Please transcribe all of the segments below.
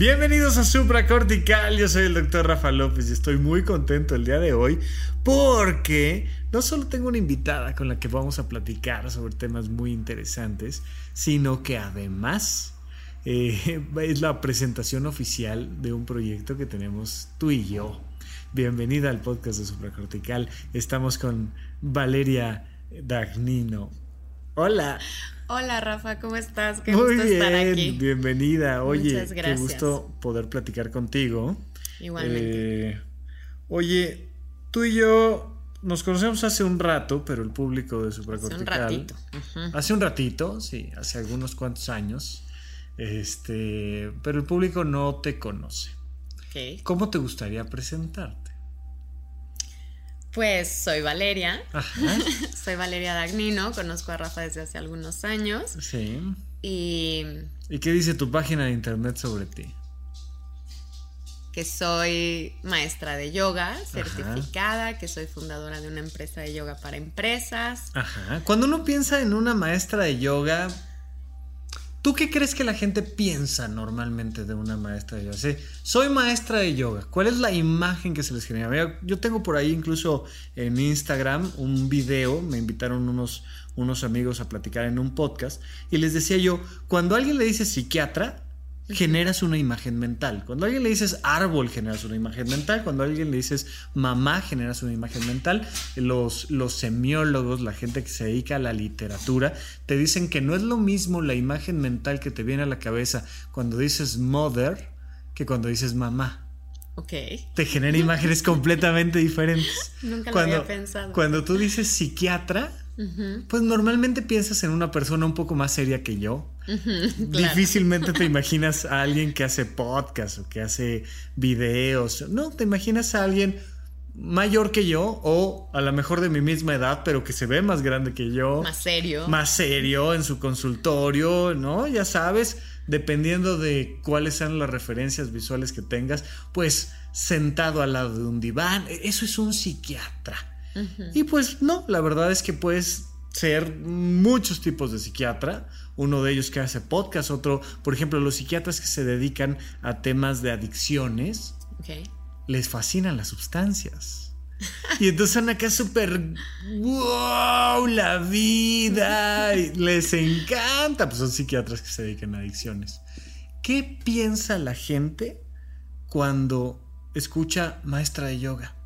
Bienvenidos a Supra Cortical, yo soy el doctor Rafa López y estoy muy contento el día de hoy porque no solo tengo una invitada con la que vamos a platicar sobre temas muy interesantes, sino que además eh, es la presentación oficial de un proyecto que tenemos tú y yo. Bienvenida al podcast de Supra Cortical. Estamos con Valeria Dagnino. Hola. Hola Rafa, ¿cómo estás? Qué Muy gusto bien, estar aquí. bienvenida. Oye, Muchas qué gracias. gusto poder platicar contigo. Igualmente. Eh, oye, tú y yo nos conocemos hace un rato, pero el público de Hace un Supracortical. ratito. Hace un ratito, sí, hace algunos cuantos años. Este, pero el público no te conoce. Ok. ¿Cómo te gustaría presentarte? Pues soy Valeria. Ajá. Soy Valeria Dagnino. Conozco a Rafa desde hace algunos años. Sí. Y ¿Y qué dice tu página de internet sobre ti? que soy maestra de yoga certificada, que soy fundadora de una empresa de yoga para empresas. Ajá. Cuando uno piensa en una maestra de yoga, ¿tú qué crees que la gente piensa normalmente de una maestra de yoga? Sí, soy maestra de yoga. ¿Cuál es la imagen que se les genera? Yo tengo por ahí incluso en Instagram un video, me invitaron unos, unos amigos a platicar en un podcast y les decía yo, cuando alguien le dice psiquiatra, generas una imagen mental. Cuando a alguien le dices árbol, generas una imagen mental. Cuando a alguien le dices mamá, generas una imagen mental. Los, los semiólogos, la gente que se dedica a la literatura, te dicen que no es lo mismo la imagen mental que te viene a la cabeza cuando dices mother que cuando dices mamá. Ok. Te genera imágenes completamente diferentes. Nunca lo Cuando, había pensado. cuando tú dices psiquiatra, pues normalmente piensas en una persona un poco más seria que yo. Claro. Difícilmente te imaginas a alguien que hace podcast o que hace videos. No, te imaginas a alguien mayor que yo o a lo mejor de mi misma edad, pero que se ve más grande que yo. Más serio. Más serio en su consultorio, ¿no? Ya sabes, dependiendo de cuáles sean las referencias visuales que tengas, pues sentado al lado de un diván. E, Eso es un psiquiatra. Y pues no, la verdad es que puedes ser muchos tipos de psiquiatra. Uno de ellos que hace podcast, otro, por ejemplo, los psiquiatras que se dedican a temas de adicciones, les fascinan las sustancias. Y entonces son acá súper, wow, la vida, y les encanta. Pues son psiquiatras que se dedican a adicciones. ¿Qué piensa la gente cuando escucha maestra de yoga?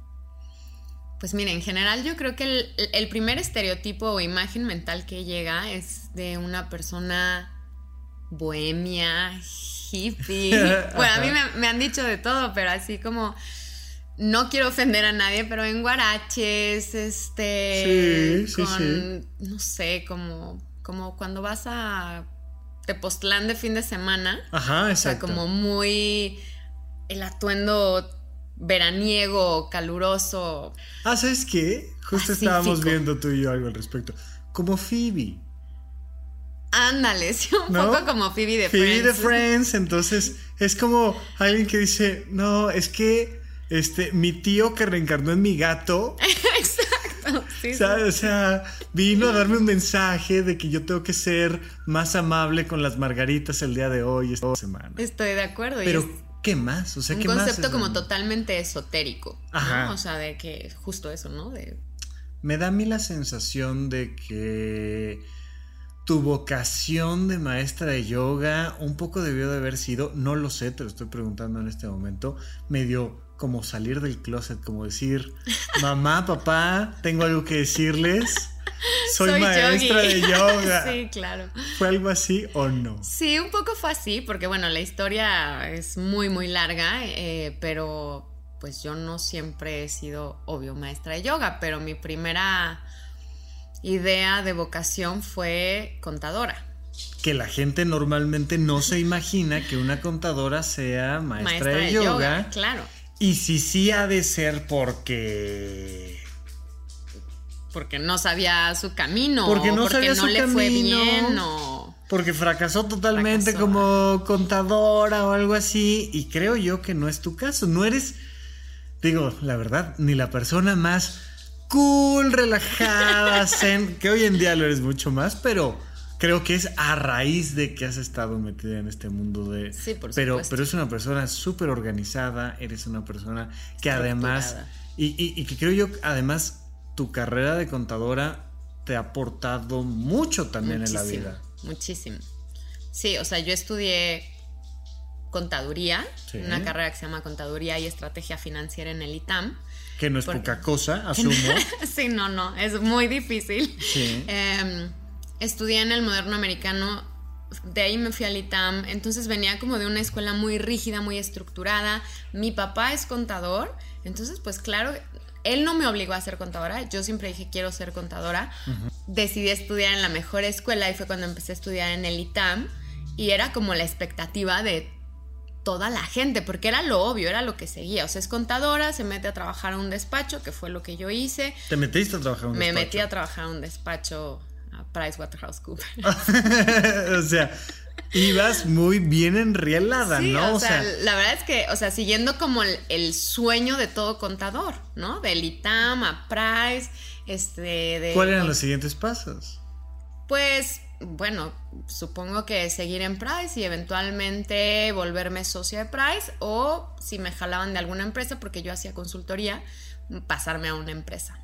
Pues mira, en general yo creo que el, el primer estereotipo o imagen mental que llega es de una persona bohemia, hippie. bueno, a mí me, me han dicho de todo, pero así como no quiero ofender a nadie, pero en guaraches, este, Sí, sí, con, no sé, como, como cuando vas a Tepoztlán de fin de semana. Ajá, O sea, exacto. como muy el atuendo veraniego, caluroso. Ah, ¿sabes qué? Justo Pacífico. estábamos viendo tú y yo algo al respecto. Como Phoebe. Ándale, sí, un ¿No? poco como Phoebe de Phoebe Friends. de Friends. Entonces, es como alguien que dice, no, es que este, mi tío que reencarnó en mi gato, Exacto, sí. O sea, vino a darme un mensaje de que yo tengo que ser más amable con las margaritas el día de hoy, esta semana. Estoy de acuerdo. y Pero, ¿qué más? O sea, un ¿qué más? concepto como totalmente esotérico. ¿no? Ajá. O sea, de que justo eso, ¿no? De Me da a mí la sensación de que tu vocación de maestra de yoga un poco debió de haber sido, no lo sé, te lo estoy preguntando en este momento, medio como salir del closet, como decir, mamá, papá, tengo algo que decirles, soy, maestra yogi. de yoga. sí, claro. ¿Fue algo así o no? Sí, un poco fue así, porque bueno, la historia es muy, muy larga, eh, pero pues yo no siempre he sido, obvio, maestra de yoga, pero mi primera idea de vocación fue contadora. Que la gente normalmente no se imagina que una contadora sea maestra, de, yoga. Claro, Y si sí ha de ser porque... porque no sabía su camino, Porque no porque sabía no su le fue camino. bien, o... Porque fracasó totalmente Fracasó. como contadora o algo así. Y creo yo que no es tu caso. No eres, digo, la verdad, ni la persona más cool, relajada, zen, que hoy en día lo eres mucho más, pero creo que es a raíz de que has estado metida en este mundo de... Sí, por pero, supuesto. pero es una persona súper organizada, eres una persona que además... Y, y- y que creo yo, además, tu carrera de contadora te ha aportado mucho también en la vida. Muchísimo. Sí, o sea, yo estudié contaduría, Sí. una carrera que se llama Contaduría y Estrategia Financiera en el ITAM. Que no es Porque- poca cosa, asumo. sí, no, no, es muy difícil. Sí. Eh, estudié en el moderno americano, de ahí me fui al ITAM, entonces venía como de una escuela muy rígida, muy estructurada. Mi papá es contador, entonces pues claro, él no me obligó a ser contadora, yo siempre dije quiero ser contadora. Decidí estudiar en la mejor escuela y fue cuando empecé a estudiar en el ITAM y era como la expectativa de toda la gente, porque era lo obvio, era lo que seguía. O sea, es contadora, se mete a trabajar a un despacho, que fue lo que yo hice. Te metiste a trabajar en un Me despacho. metí a trabajar a un despacho a PricewaterhouseCoopers. o sea, ibas muy bien enrielada, Sí, ¿no? o sea, la verdad es que, o sea, siguiendo como el, el sueño de todo contador, ¿no? Del ITAM a Price, este, de... ¿cuáles eran los siguientes pasos? Pues, bueno, supongo que seguir en Price y eventualmente volverme socia de Price o si me jalaban de alguna empresa, porque yo hacía consultoría, pasarme a una empresa.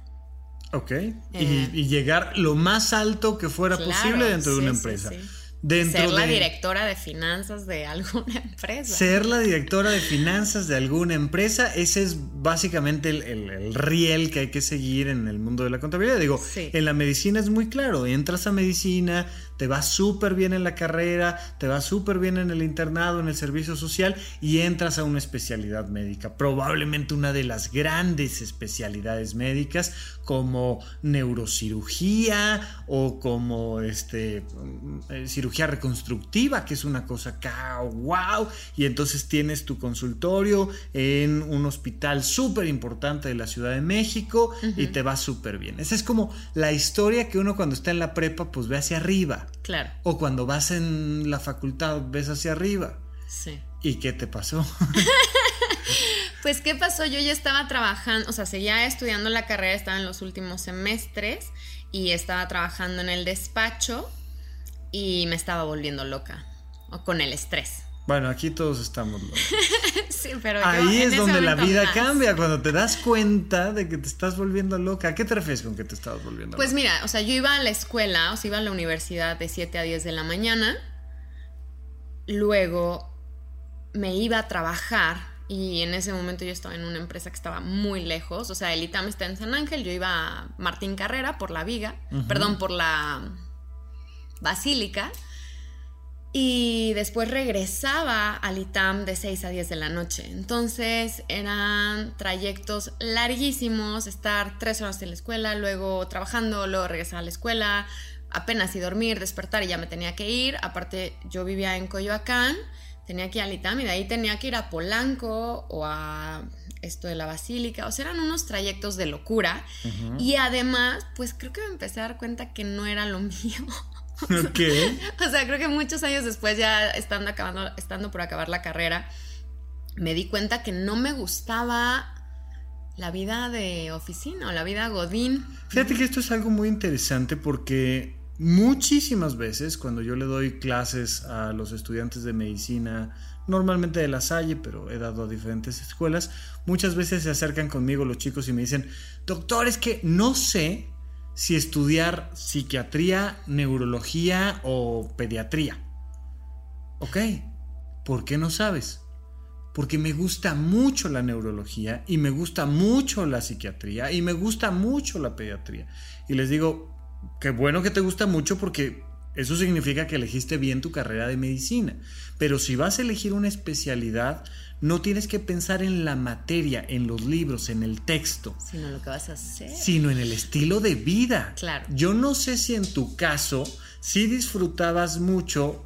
Ok. Eh. y, y llegar lo más alto que fuera Claro, posible dentro de una sí, empresa. sí. Dentro Ser la de directora de finanzas de alguna empresa. ser la directora de finanzas de alguna empresa, ese es básicamente el, el- el riel que hay que seguir en el mundo de la contabilidad. Digo, Sí. en la medicina es muy claro, entras a medicina, te va súper bien en la carrera, te va súper bien en el internado, en el servicio social y entras a una especialidad médica, probablemente una de las grandes especialidades médicas como neurocirugía o como este eh, cirugía reconstructiva, que es una cosa acá, wow, y entonces tienes tu consultorio en un hospital súper importante de la Ciudad de México y te va súper bien. Esa es como la historia que uno cuando está en la prepa pues ve hacia arriba. Claro, O cuando vas en la facultad ves hacia arriba. sí. ¿Y qué te pasó? Pues, ¿qué pasó? Yo ya estaba trabajando, o sea, seguía estudiando la carrera, estaba en los últimos semestres y estaba trabajando en el despacho y me estaba volviendo loca, o con el estrés. bueno, aquí todos estamos locos. Sí, pero Ahí es donde la vida más. cambia, cuando te das cuenta de que te estás volviendo loca. ¿A qué te refieres con que te estás volviendo Pues loca? mira, o sea, yo iba a la escuela, o sea, iba a la universidad de 7 a 10 de la mañana. Luego me iba a trabajar y en ese momento yo estaba en una empresa que estaba muy lejos. O sea, el ITAM está en San Ángel, yo iba a Martín Carrera por la Viga, perdón, por la Basílica. Y después regresaba al ITAM de 6 a 10 de la noche. Entonces eran trayectos larguísimos, estar tres horas en la escuela, luego trabajando, luego regresar a la escuela, apenas y dormir, despertar y ya me tenía que ir. Aparte yo vivía en Coyoacán, tenía que ir al ITAM y de ahí tenía que ir a Polanco o a esto de la Basílica. O sea, eran unos trayectos de locura. Y además, pues creo que me empecé a dar cuenta que no era lo mío. O sea, creo que muchos años después, ya estando, acabando, estando por acabar la carrera, me di cuenta que no me gustaba la vida de oficina o la vida godín. Fíjate que esto es algo muy interesante porque muchísimas veces cuando yo le doy clases a los estudiantes de medicina, normalmente de la Salle, pero he dado a diferentes escuelas, muchas veces se acercan conmigo los chicos y me dicen, doctor, es que no sé si estudiar psiquiatría, neurología o pediatría. Ok, ¿por qué no sabes? Porque me gusta mucho la neurología y me gusta mucho la psiquiatría y me gusta mucho la pediatría. Y les digo, qué bueno que te gusta mucho porque eso significa que elegiste bien tu carrera de medicina. Pero si vas a elegir una especialidad, no tienes que pensar en la materia, en los libros, en el texto, Sino lo que vas a hacer. sino en el estilo de vida. Claro. Yo no sé si en tu caso sí disfrutabas mucho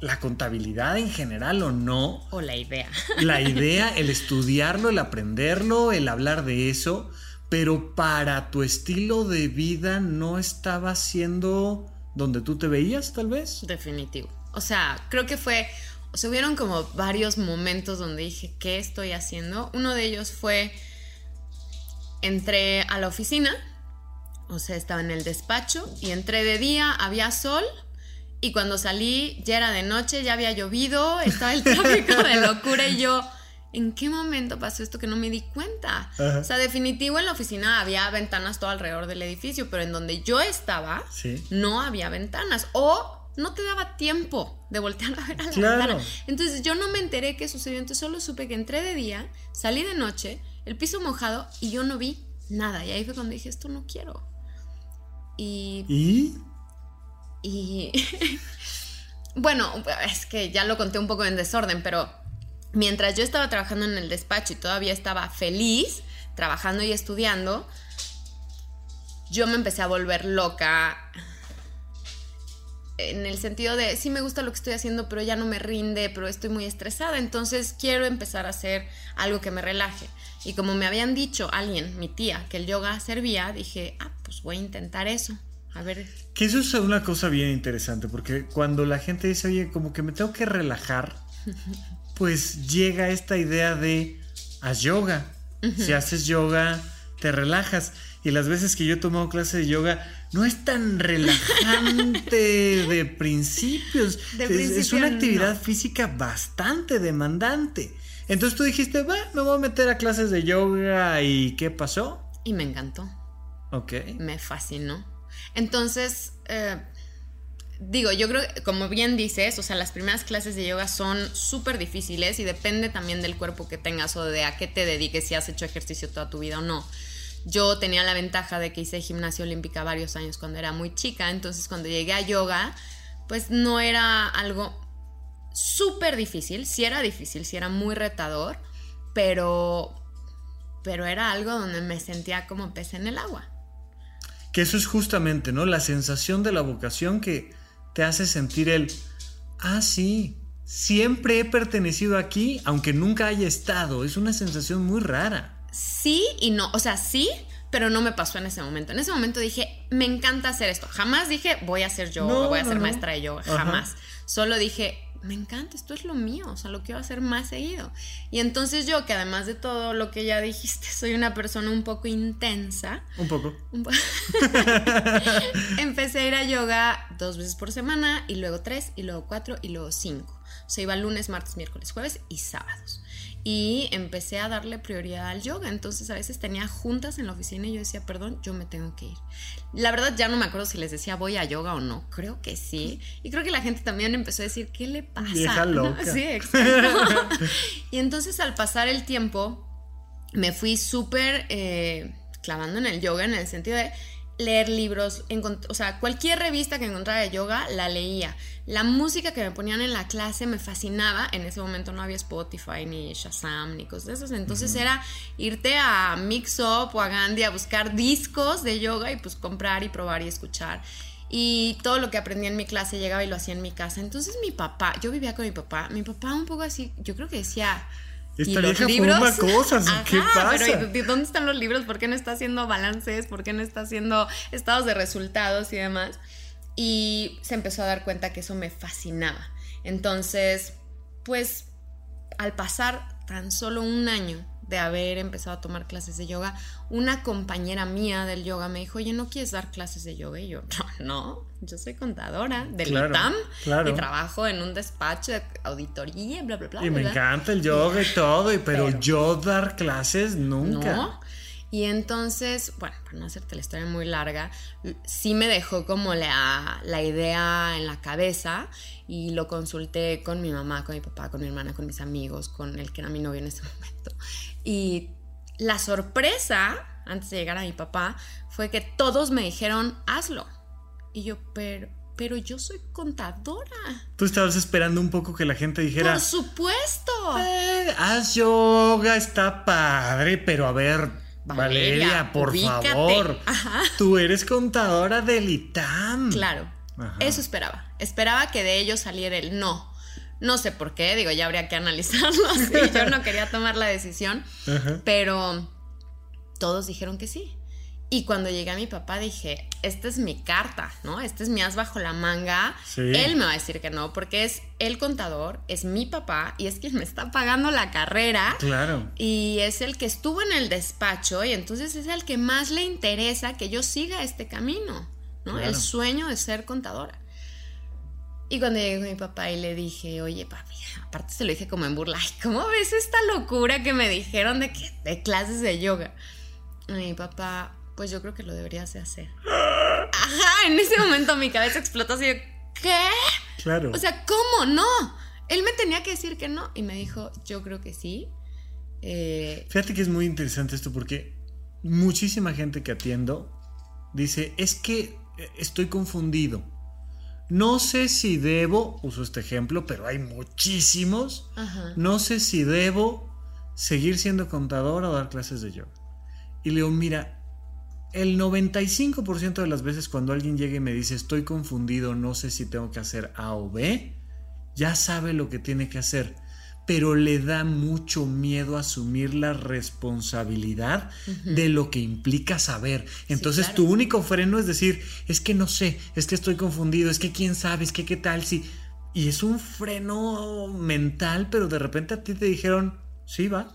la contabilidad en general o no. O la idea. La idea, el estudiarlo, el aprenderlo, el hablar de eso, pero para tu estilo de vida no estaba siendo donde tú te veías, tal vez. Definitivo. O sea, creo que fue. O sea, hubieron como varios momentos donde dije, ¿qué estoy haciendo? Uno de ellos fue. Entré a la oficina. O sea, estaba en el despacho y entré de día, había sol y cuando salí ya era de noche, ya había llovido, estaba el tráfico de locura y yo, ¿en qué momento pasó esto que no me di cuenta? O sea, definitivo en la oficina había ventanas todo alrededor del edificio, pero en donde yo estaba no había ventanas o no te daba tiempo de voltear a ver a la ventana. Entonces yo no me enteré qué sucedió, entonces solo supe que entré de día, salí de noche, el piso mojado y yo no vi nada. Y ahí fue cuando dije, esto no quiero. Y... ¿Y? Y... bueno, es que ya lo conté un poco en desorden, pero mientras yo estaba trabajando en el despacho y todavía estaba feliz, trabajando y estudiando, yo me empecé a volver loca en el sentido de sí me gusta lo que estoy haciendo, pero ya no me rinde, pero estoy muy estresada, entonces quiero empezar a hacer algo que me relaje. Y como me habían dicho alguien, mi tía, que el yoga servía, dije, ah, pues voy a intentar eso. A ver. Que eso es una cosa bien interesante, porque cuando la gente dice, oye, como que me tengo que relajar, pues llega esta idea de haz yoga. Si haces yoga, te relajas. Y las veces que yo he tomado clase de yoga, no es tan relajante de principios. es, una actividad física bastante demandante. Entonces tú dijiste, va, me voy a meter a clases de yoga y ¿qué pasó? Y me encantó. Ok. Me fascinó. Entonces, eh, digo, yo creo, como bien dices, o sea, las primeras clases de yoga son súper difíciles y depende también del cuerpo que tengas o de a qué te dediques, si has hecho ejercicio toda tu vida o no. Yo tenía la ventaja de que hice gimnasia olímpica varios años cuando era muy chica, entonces cuando llegué a yoga, pues no era algo súper difícil, sí era difícil, sí era muy retador, pero, pero era algo donde me sentía como pez en el agua. Que eso es justamente, ¿no? La sensación de la vocación que te hace sentir el, ah, sí, siempre he pertenecido aquí, aunque nunca haya estado. Es una sensación muy rara sí y no. O sea, sí, pero no me pasó en ese momento. En ese momento dije, me encanta hacer esto. Jamás dije, voy a ser yo, voy a ser maestra de yoga. Jamás. Solo dije, me encanta, esto es lo mío, o sea, lo quiero hacer más seguido. Y entonces yo, que además de todo lo que ya dijiste, soy una persona un poco intensa. Un poco. empecé a ir a yoga dos veces por semana, y luego tres, y luego cuatro, y luego cinco. O sea, iba lunes, martes, miércoles, jueves y sábados y empecé a darle prioridad al yoga. Entonces a veces tenía juntas en la oficina y yo decía, perdón, yo me tengo que ir. La verdad ya no me acuerdo si les decía voy a yoga o no. Creo que sí. Y creo que la gente también empezó a decir, ¿qué le pasa? Vieja loca. Sí, exacto. y entonces al pasar el tiempo me fui súper eh, clavando en el yoga en el sentido de leer libros, o sea, cualquier revista que encontrara de yoga la leía. La música que me ponían en la clase me fascinaba. En ese momento no había Spotify ni Shazam ni cosas de esas. Entonces era irte a Mix Up o a Gandhi a buscar discos de yoga y pues comprar y probar y escuchar. Y todo lo que aprendí en mi clase llegaba y lo hacía en mi casa. Entonces mi papá, yo vivía con mi papá, mi papá un poco así, yo creo que decía, esta vieja libros? cosas, ¿qué pasa? Pero ¿dónde están los libros? ¿Por qué no está haciendo balances? ¿Por qué no está haciendo estados de resultados y demás? Y se empezó a dar cuenta que eso me fascinaba. Entonces, pues al pasar tan solo un año de haber empezado a tomar clases de yoga, una compañera mía del yoga me dijo, oye, ¿no quieres dar clases de yoga? Y yo, no, yo soy contadora del ITAM y trabajo en un despacho de auditoría, bla, bla, bla. Y me encanta el yoga y todo, y, pero, yo dar clases nunca. No. Y entonces, bueno, para no hacerte la historia muy larga, sí me dejó como la, la, idea en la cabeza y lo consulté con mi mamá, con mi papá, con mi hermana, con mis amigos, con el que era mi novio en ese momento. Y la sorpresa, antes de llegar a mi papá, fue que todos me dijeron, hazlo. Y yo, pero, pero yo soy contadora. Tú estabas esperando un poco que la gente dijera. Por supuesto. Eh, haz yoga, está padre, pero a ver, Valeria, por favor. Tú eres contadora del ITAM. Claro. Eso esperaba. Esperaba que de ellos saliera el no. No sé por qué, digo, ya habría que analizarlo. Yo no quería tomar la decisión, pero todos dijeron que sí. Y cuando llegué a mi papá dije, esta es mi carta, ¿no? Este es mi as bajo la manga. Él me va a decir que no, porque es el contador, es mi papá y es quien me está pagando la carrera. Claro. Y es el que estuvo en el despacho y entonces es el que más le interesa que yo siga este camino, ¿no? El sueño de ser contadora. Y cuando llegué con mi papá y le dije, oye papi, aparte se lo dije como en burla, ¿cómo ves esta locura que me dijeron de, que, de clases de yoga? Y mi papá, pues yo creo que lo deberías de hacer. Ajá, en ese momento mi cabeza explotó así de, ¿qué? Claro. O sea, ¿cómo? No. Él me tenía que decir que no. Y me dijo, yo creo que sí. Eh, Fíjate que es muy interesante esto porque muchísima gente que atiendo dice, es que eh, estoy confundido. No sé si debo, uso este ejemplo, pero hay muchísimos. No sé si debo seguir siendo contador o dar clases de yoga. Y le digo, mira, el 95% de las veces cuando alguien llega y me dice estoy confundido, no sé si tengo que hacer A o B, ya sabe lo que tiene que hacer, pero le da mucho miedo asumir la responsabilidad de lo que implica saber. Entonces tu único freno es decir, es que no sé, es que estoy confundido, es que quién sabe, es que qué tal si... Y es un freno mental, pero de repente a ti te dijeron, sí, va.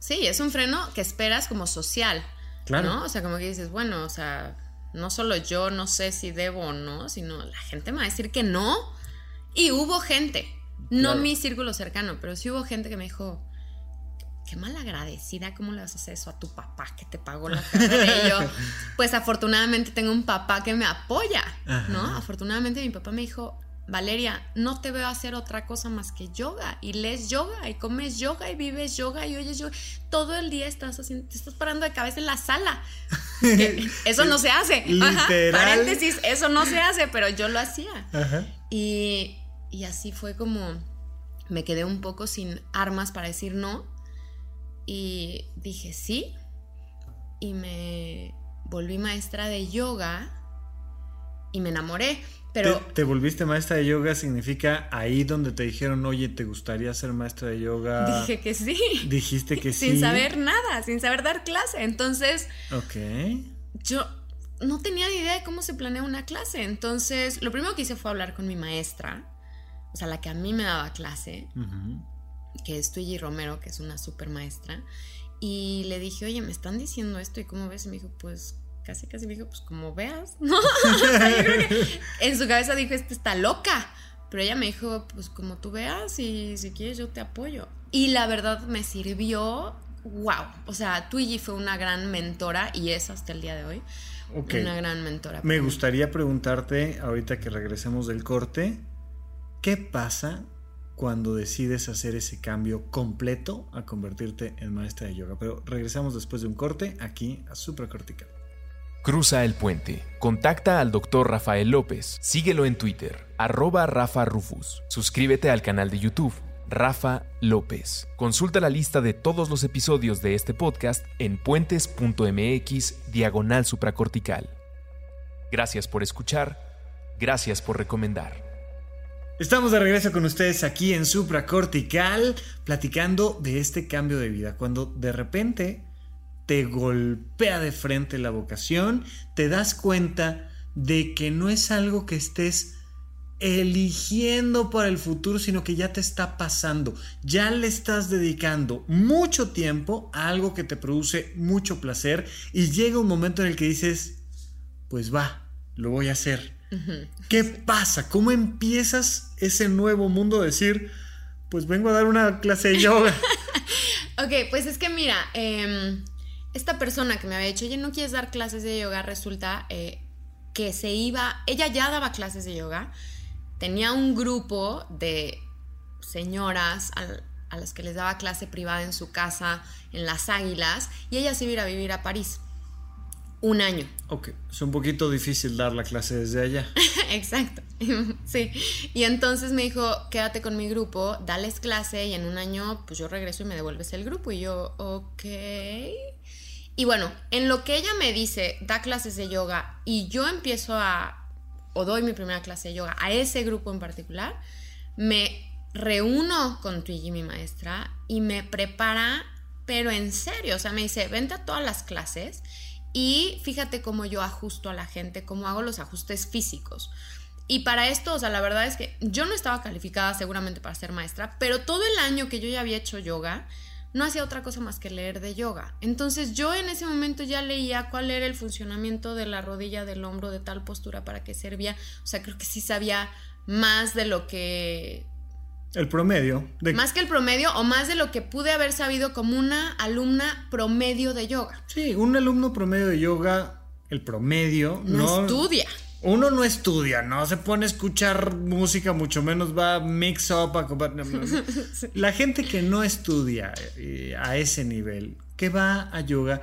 Sí, es un freno que esperas como social. ¿No? O sea, como que dices, bueno, o sea, no solo yo no sé si debo o no, sino la gente me va a decir que no. Y hubo gente, no mi círculo cercano, pero sí hubo gente que me dijo, qué mal agradecida, ¿cómo le vas a hacer eso a tu papá que te pagó la carrera? Y yo, pues afortunadamente tengo un papá que me apoya, ¿no? Afortunadamente mi papá me dijo, Valeria, no te veo hacer otra cosa más que yoga y lees yoga y comes yoga y vives yoga y oyes yoga. Todo el día estás haciendo, te estás parando de cabeza en la sala. eso no se hace. Ajá, paréntesis, eso no se hace, pero yo lo hacía. Y, y así fue como me quedé un poco sin armas para decir no. Y dije sí. Y me volví maestra de yoga y me enamoré. Pero ¿Te, volviste maestra de yoga significa ahí donde te dijeron, oye, ¿te gustaría ser maestra de yoga? Dije que sí. Dijiste que sí. Sin saber nada, sin saber dar clase. Entonces, ok. Yo no tenía ni idea de cómo se planea una clase. Entonces, lo primero que hice fue hablar con mi maestra, o sea, la que a mí me daba clase, que es Tuyi Romero, que es una super maestra. Y le dije, oye, me están diciendo esto y cómo ves. Y me dijo, pues casi casi me dijo, pues como veas, ¿no? en su cabeza dijo, esta está loca. Pero ella me dijo, pues como tú veas y si quieres yo te apoyo. Y la verdad me sirvió, wow. O sea, Twiggy fue una gran mentora y es hasta el día de hoy. Una gran mentora. Me gustaría preguntarte, ahorita que regresemos del corte, ¿qué pasa cuando decides hacer ese cambio completo a convertirte en maestra de yoga? Pero regresamos después de un corte aquí a Supracortical. Cruza el puente. Contacta al Dr. Rafael López. Síguelo en Twitter, arroba Rafa Rufus. Suscríbete al canal de YouTube, Rafa López. Consulta la lista de todos los episodios de este podcast en puentes.mx diagonal supracortical. Gracias por escuchar. Gracias por recomendar. Estamos de regreso con ustedes aquí en Supracortical, platicando de este cambio de vida. Cuando de repente te golpea de frente la vocación, te das cuenta de que no es algo que estés eligiendo para el futuro, sino que ya te está pasando. Ya le estás dedicando mucho tiempo a algo que te produce mucho placer y llega un momento en el que dices, pues va, lo voy a hacer. ¿Qué pasa? ¿Cómo empiezas ese nuevo mundo? Decir, pues vengo a dar una clase de yoga. ok, pues es que mira, em, esta persona que me había dicho, oye, ¿no quieres dar clases de yoga? Resulta eh, que se iba, ella ya daba clases de yoga, tenía un grupo de señoras a, las que les daba clase privada en su casa, en las Águilas, y ella se iba a ir a vivir a París. Un año. Ok, es un poquito difícil dar la clase desde allá. Exacto, sí. Y entonces me dijo, quédate con mi grupo, dales clase y en un año pues yo regreso y me devuelves el grupo. Y yo, ok. Y bueno, en lo que ella me dice, da clases de yoga y yo empiezo a, o doy mi primera clase de yoga a ese grupo en particular, me reúno con Twiggy, mi maestra, y me prepara, pero en serio, o sea, me dice, vente a todas las clases Y fíjate cómo yo ajusto a la gente, cómo hago los ajustes físicos. Y para esto, o sea, la verdad es que yo no estaba calificada seguramente para ser maestra, pero todo el año que yo ya había hecho yoga, no hacía otra cosa más que leer de yoga. Entonces yo en ese momento ya leía cuál era el funcionamiento de la rodilla, del hombro, de tal postura, para qué servía. O sea, creo que sí sabía más de lo que... El promedio. Más que el promedio o más de lo que pude haber sabido como una alumna promedio de yoga. Sí, un alumno promedio de yoga, el promedio... No, estudia. Uno no estudia, no se pone a escuchar música, mucho menos va a mix up. A... La gente que no estudia eh, a ese nivel, que va a yoga,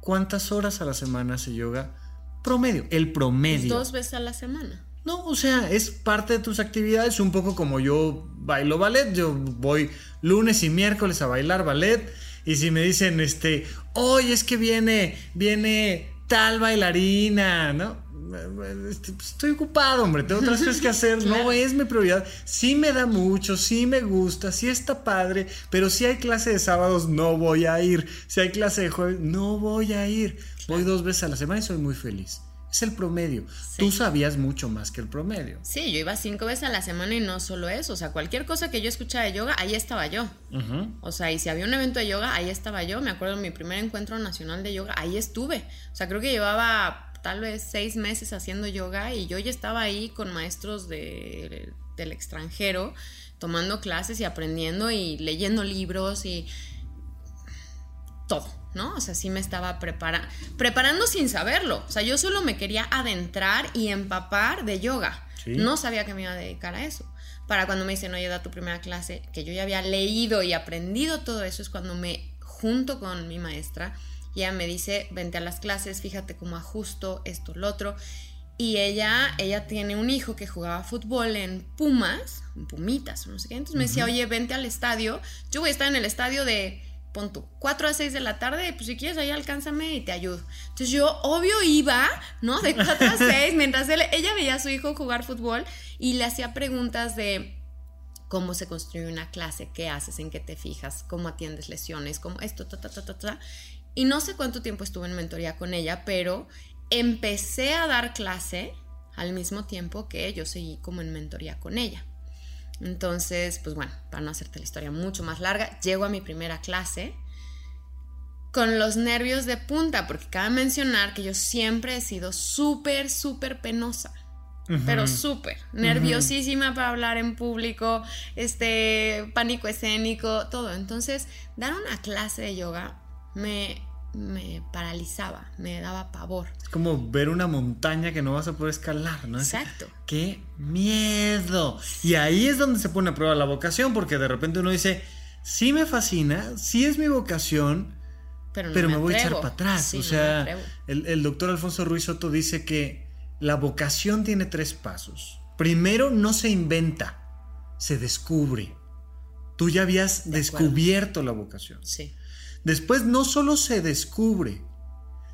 ¿cuántas horas a la semana hace yoga? Promedio, el promedio. Dos veces a la semana. No, o sea, es parte de tus actividades, un poco como yo bailo ballet, yo voy lunes y miércoles a bailar ballet y si me dicen, este, hoy es que viene, viene tal bailarina, ¿no? Este, pues, estoy ocupado, hombre, tengo otras cosas que hacer, no es mi prioridad. Sí me da mucho, sí me gusta, sí está padre, pero si hay clase de sábados no voy a ir, si hay clase de jueves no voy a ir. Voy dos veces a la semana y soy muy feliz. Es el promedio. Tú sabías mucho más que el promedio. Sí, yo iba cinco veces a la semana y no solo eso. O sea, cualquier cosa que yo escuchaba de yoga, ahí estaba yo. O sea, y si había un evento de yoga, ahí estaba yo. Me acuerdo de mi primer encuentro nacional de yoga, ahí estuve. O sea, creo que llevaba tal vez seis meses haciendo yoga y yo ya estaba ahí con maestros del extranjero, tomando clases y aprendiendo y leyendo libros y todo. ¿No? O sea, sí me estaba preparando sin saberlo. O sea, yo solo me quería adentrar y empapar de yoga. No sabía que me iba a dedicar a eso. Para cuando me dicen, oye, da tu primera clase, que yo ya había leído y aprendido todo eso, es cuando me junto con mi maestra y ella me dice, vente a las clases, fíjate cómo ajusto esto, lo otro. Y ella, ella tiene un hijo que jugaba fútbol en Pumas, en Pumitas, no sé qué. Entonces me decía, oye, vente al estadio. Yo voy a estar en el estadio de pon tú, 4 a 6 de la tarde, pues si quieres ahí alcánzame y te ayudo. Entonces yo obvio iba, ¿no? De 4 a 6, mientras ella veía a su hijo jugar fútbol y le hacía preguntas de cómo se construye una clase, qué haces, en qué te fijas, cómo atiendes lesiones, cómo esto, ta, ta, ta, ta, ta. Y no sé cuánto tiempo estuve en mentoría con ella, pero empecé a dar clase al mismo tiempo que yo seguí como en mentoría con ella. Entonces, pues bueno, para no hacerte la historia mucho más larga, llego a mi primera clase con los nervios de punta, porque cabe mencionar que yo siempre he sido súper, súper penosa. Pero súper, nerviosísima para hablar en público, este, pánico escénico, todo. Entonces, dar una clase de yoga me me paralizaba, me daba pavor. Es como ver una montaña que no vas a poder escalar, ¿no? Exacto. ¡Qué miedo! Y ahí es donde se pone a prueba la vocación, porque de repente uno dice, sí me fascina, sí es mi vocación, pero, me, voy a echar para atrás. o sea, el, el doctor Alfonso Ruiz Soto dice que la vocación tiene tres pasos. Primero, no se inventa, se descubre. Tú ya habías descubierto la vocación. Sí. Después no solo se descubre,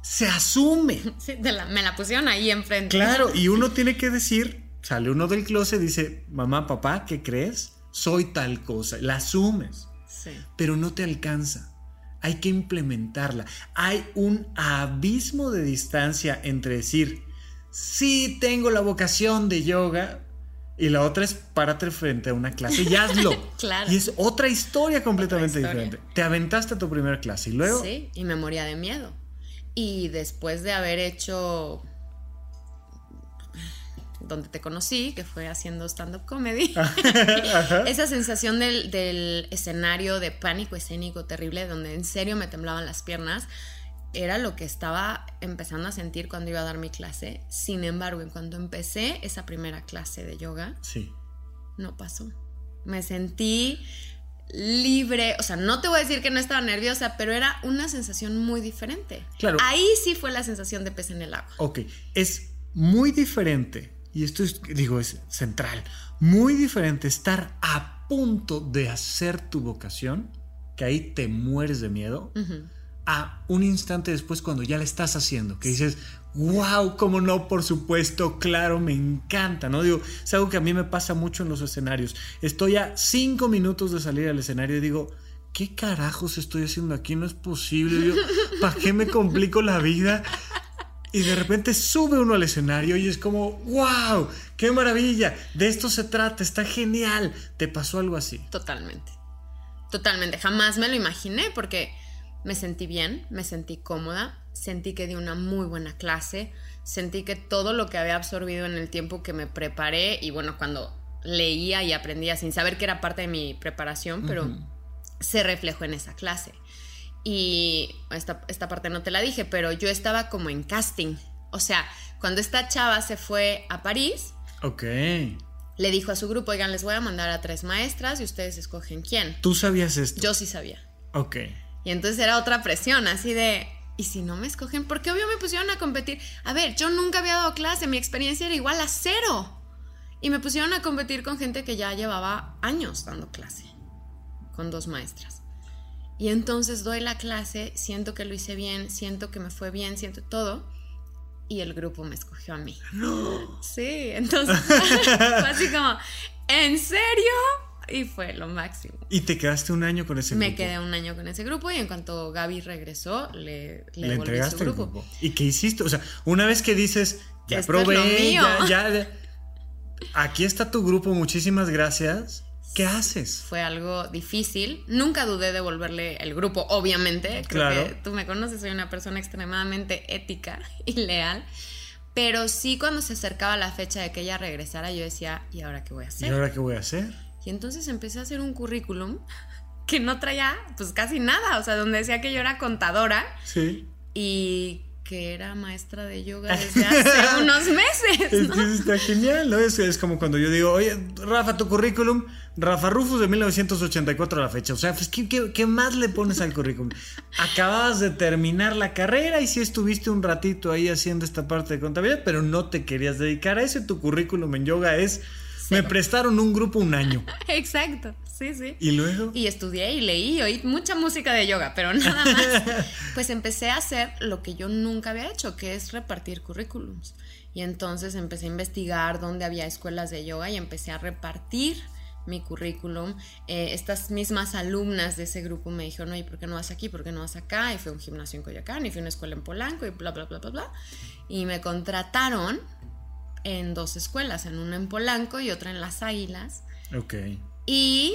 se asume. Sí, me la pusieron ahí enfrente. Claro, y uno tiene que decir, sale uno del closet y dice, mamá, papá, ¿qué crees? Soy tal cosa. La asumes. Sí. Pero no te alcanza. Hay que implementarla. Hay un abismo de distancia entre decir, sí tengo la vocación de yoga, y la otra es párate frente a una clase y hazlo. claro. Y es otra historia completamente diferente. Te aventaste a tu primera clase y luego. Sí, y me moría de miedo. Y después de haber hecho donde te conocí, que fue haciendo stand-up comedy, esa sensación del, del, escenario de pánico escénico terrible, donde en serio me temblaban las piernas, era lo que estaba empezando a sentir cuando iba a dar mi clase. Sin embargo, en cuanto empecé esa primera clase de yoga, sí. no pasó. Me sentí libre, o sea, no te voy a decir que no estaba nerviosa, pero era una sensación muy diferente. Claro. Ahí sí fue la sensación de pez en el agua. Ok, es muy diferente, y esto es, digo, es central, muy diferente estar a punto de hacer tu vocación, que ahí te mueres de miedo a un instante después cuando ya la estás haciendo, que dices, wow, cómo no, por supuesto, claro, me encanta, ¿no? Digo, es algo que a mí me pasa mucho en los escenarios. Estoy a cinco minutos de salir al escenario y digo, ¿qué carajos estoy haciendo aquí? No es posible. ¿Para qué me complico la vida? Y de repente sube uno al escenario y es como, wow, qué maravilla, de esto se trata, está genial. ¿Te pasó algo así? Totalmente. Totalmente. Jamás me lo imaginé porque me sentí bien, me sentí cómoda, sentí que di una muy buena clase, sentí que todo lo que había absorbido en el tiempo que me preparé y bueno, cuando leía y aprendía sin saber que era parte de mi preparación, pero se reflejó en esa clase. Y esta, esta parte no te la dije, pero yo estaba como en casting. O sea, cuando esta chava se fue a París, Ok. le dijo a su grupo, oigan, les voy a mandar a tres maestras y ustedes escogen quién. ¿Tú sabías esto? Yo sí sabía. Ok. Y entonces era otra presión, así de, ¿y si no me escogen? Porque obvio me pusieron a competir. A ver, yo nunca había dado clase, mi experiencia era igual a cero. Y me pusieron a competir con gente que ya llevaba años dando clase, con dos maestras. Y entonces doy la clase, siento que lo hice bien, siento que me fue bien, siento todo. Y el grupo me escogió a mí. No. Sí, entonces fue así como, ¿en serio? Y fue lo máximo. Y te quedaste un año con ese Me grupo. quedé un año con ese grupo y en cuanto Gaby regresó, le, le, Le devolví su entregaste el grupo. grupo. ¿Y qué hiciste? O sea, una vez que dices, ya Esto probé, ya, ya. Aquí está tu grupo, muchísimas gracias. ¿Qué haces? Fue algo difícil. Nunca dudé de devolverle el grupo, obviamente. Creo Claro. que tú me conoces, soy una persona extremadamente ética y leal. Pero sí cuando se acercaba la fecha de que ella regresara, yo decía, ¿y ahora qué voy a ¿Y hacer? ahora qué voy a hacer? Y entonces empecé a hacer un currículum que no traía pues casi nada, o sea, donde decía que yo era contadora Sí. y que era maestra de yoga desde hace unos meses, Es ¿no? que está genial, ¿no? Es, es como cuando yo digo, oye, Rafa, tu currículum, Rafa Rufus de 1984 a la fecha. O sea, pues, ¿qué, qué, qué más le pones al currículum? Acababas de terminar la carrera y sí estuviste un ratito ahí haciendo esta parte de contabilidad, pero no te querías dedicar a eso. y Tu currículum en yoga es, me prestaron un grupo un año. Exacto, sí, sí. Y luego... Y estudié y leí y oí mucha música de yoga, pero nada más. Pues empecé a hacer lo que yo nunca había hecho, que es repartir currículums. Y entonces empecé a investigar dónde había escuelas de yoga y empecé a repartir mi currículum. Eh, estas mismas alumnas de ese grupo me dijeron, oye, ¿por qué no vas aquí? ¿Por qué no vas acá? Y fui a un gimnasio en Coyoacán y fui a una escuela en Polanco y bla, bla, bla, bla, bla. Y me contrataron en dos escuelas, en una en Polanco y otra en Las Águilas. Ok. Y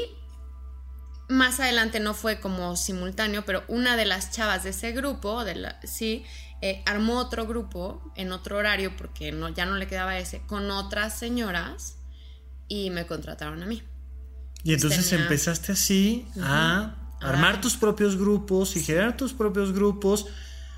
más adelante no fue como simultáneo, pero una de las chavas de ese grupo, de la, sí, eh, armó otro grupo en otro horario porque no, ya no le quedaba ese, con otras señoras y me contrataron a mí. Y entonces Tenía- empezaste así a armar Ah. tus propios grupos y generar tus propios grupos.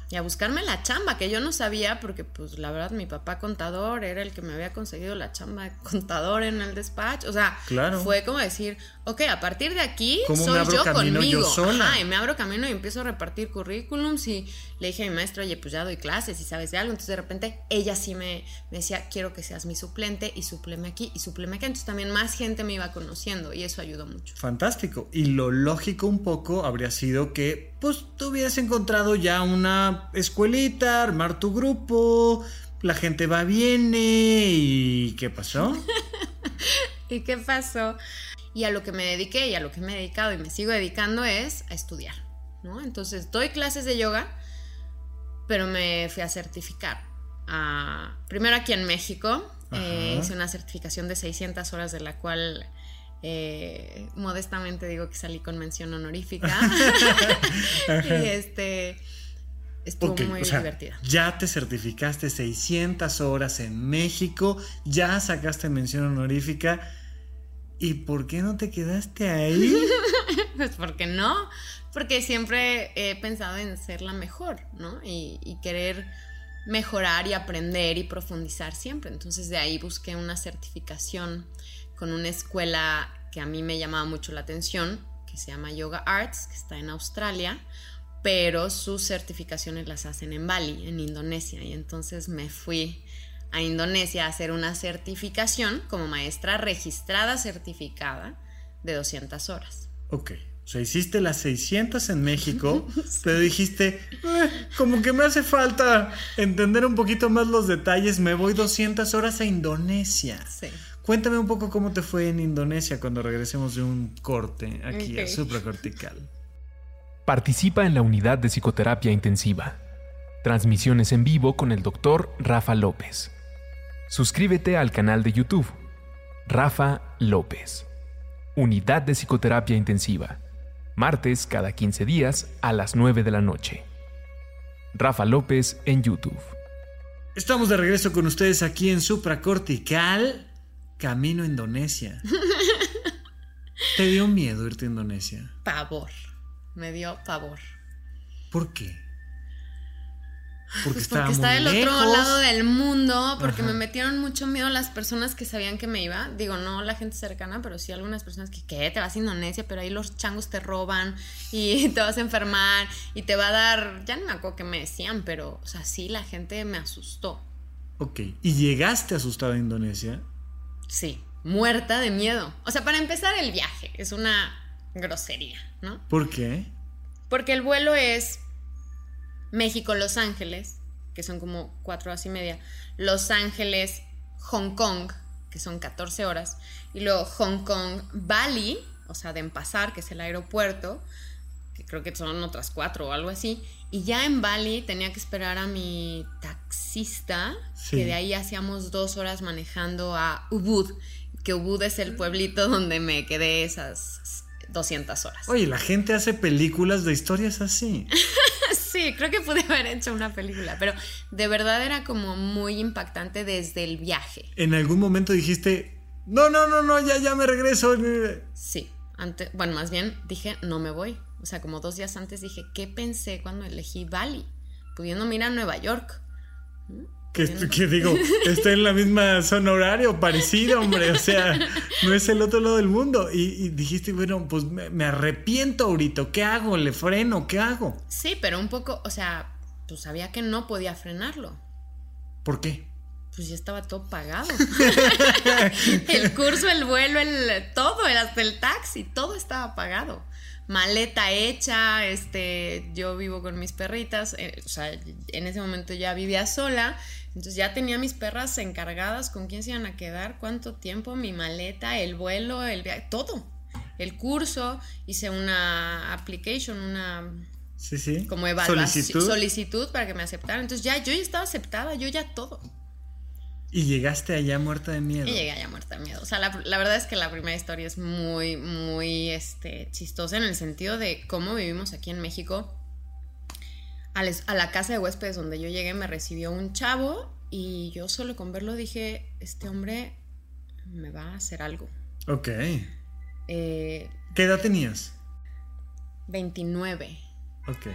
Y a buscarme la chamba, que yo no sabía, porque pues la verdad mi papá contador era el que me había conseguido la chamba de contador en el despacho. O sea, Claro. fue como decir, ok, a partir de aquí ¿Cómo me soy yo camino yo conmigo. sola? Ajá, y me abro camino y empiezo a repartir currículums y le dije a mi maestro, oye, pues ya doy clases y sabes de algo. Entonces de repente ella sí me, me decía, quiero que seas mi suplente y supleme aquí y supleme acá. Entonces también más gente me iba conociendo y eso ayudó mucho. Fantástico. Y lo lógico un poco habría sido que pues tú hubieras encontrado ya una escuelita, armar tu grupo, la gente va, viene y ¿qué pasó? ¿Y qué pasó? Y a lo que me dediqué y a lo que me he dedicado y me sigo dedicando es a estudiar, ¿no? Entonces doy clases de yoga, pero me fui a certificar. a- primero aquí en México, eh, hice una certificación de 600 horas de la cual eh, modestamente digo que salí con mención honorífica. y este estuvo muy o sea, divertida. ya te certificaste 600 horas en México, ya sacaste mención honorífica. ¿Y por qué no te quedaste ahí? Pues porque no, porque siempre he pensado en ser la mejor, ¿no? Y, y querer mejorar y aprender y profundizar siempre. Entonces de ahí busqué una certificación con una escuela que a mí me llamaba mucho la atención, que se llama Yoga Arts, que está en Australia, pero sus certificaciones las hacen en Bali, en Indonesia. Y entonces me fui a Indonesia a hacer una certificación como maestra registrada certificada de 200 horas. Ok, o sea, hiciste las 600 en México, pero dijiste, "Eh, como que me hace falta entender un poquito más los detalles, me voy 200 horas a Indonesia. Sí. Cuéntame un poco cómo te fue en Indonesia cuando regresemos de un corte aquí a Ok. supracortical. Participa en la unidad de psicoterapia intensiva. Transmisiones en vivo con el doctor Rafa López. Suscríbete al canal de YouTube. Rafa López. Unidad de psicoterapia intensiva. Martes cada 15 días a las 9 de la noche. Rafa López en YouTube. Estamos de regreso con ustedes aquí en Supracortical, camino a Indonesia. ¿Te dio miedo irte a Indonesia? Pavor. Me dio pavor. ¿Por qué? Porque, pues porque está del otro lado del mundo, porque me metieron mucho miedo las personas que sabían que me iba. Digo, no la gente cercana, pero sí algunas personas que, ¿qué? Te vas a Indonesia, pero ahí los changos te roban y te vas a enfermar y te va a dar. Ya no me acuerdo qué me decían, pero, o sea, sí, la gente me asustó. Ok, ¿y llegaste asustado a Indonesia? Sí, muerta de miedo. O sea, para empezar, el viaje es una grosería, ¿no? ¿Por qué? Porque el vuelo es México-Los Ángeles, que son como cuatro horas y media, Los Ángeles-Hong Kong, que son 14 horas, y luego Hong Kong-Bali, o sea, de Empasar, que es el aeropuerto, que creo que son otras cuatro o algo así, y ya en Bali tenía que esperar a mi taxista, que de ahí hacíamos dos horas manejando a Ubud, que Ubud es el pueblito donde me quedé esas 200 horas. Oye, la gente hace películas de historias así. sí, creo que pude haber hecho una película, pero de verdad era como muy impactante desde el viaje. ¿En algún momento dijiste, no, no, no, no, ya, ya me regreso? Sí, antes, bueno, más bien dije, no me voy. O sea, como dos días antes dije, ¿qué pensé cuando elegí Bali? Pudiendo mirar Nueva York. Que, digo, está en la misma zona horaria parecida, hombre. O sea, no es el otro lado del mundo. Y, dijiste, bueno, pues me, arrepiento ahorita. ¿Qué hago? ¿Le freno? ¿Qué hago? Sí, pero un poco, o sea, pues sabía que no podía frenarlo. ¿Por qué? Pues ya estaba todo pagado. el curso, el vuelo, el todo, hasta el taxi, todo estaba pagado maleta hecha, este, yo vivo con mis perritas, eh, o sea, en ese momento ya vivía sola, entonces ya tenía mis perras encargadas con quién se iban a quedar, cuánto tiempo, mi maleta, el vuelo, el viaje, todo. El curso, hice una application, una sí, sí. como evaluación, solicitud. para que me aceptaran. Entonces ya yo ya estaba aceptada, yo ya todo. Y llegaste allá muerta de miedo. Y llegué allá muerta de miedo. O sea, la, la, verdad es que la primera historia es muy, muy este, chistosa en el sentido de cómo vivimos aquí en México a la casa de huéspedes donde yo llegué me recibió un chavo y yo solo con verlo dije, este hombre me va a hacer algo. Ok. Eh, ¿Qué edad tenías? 29. Ok.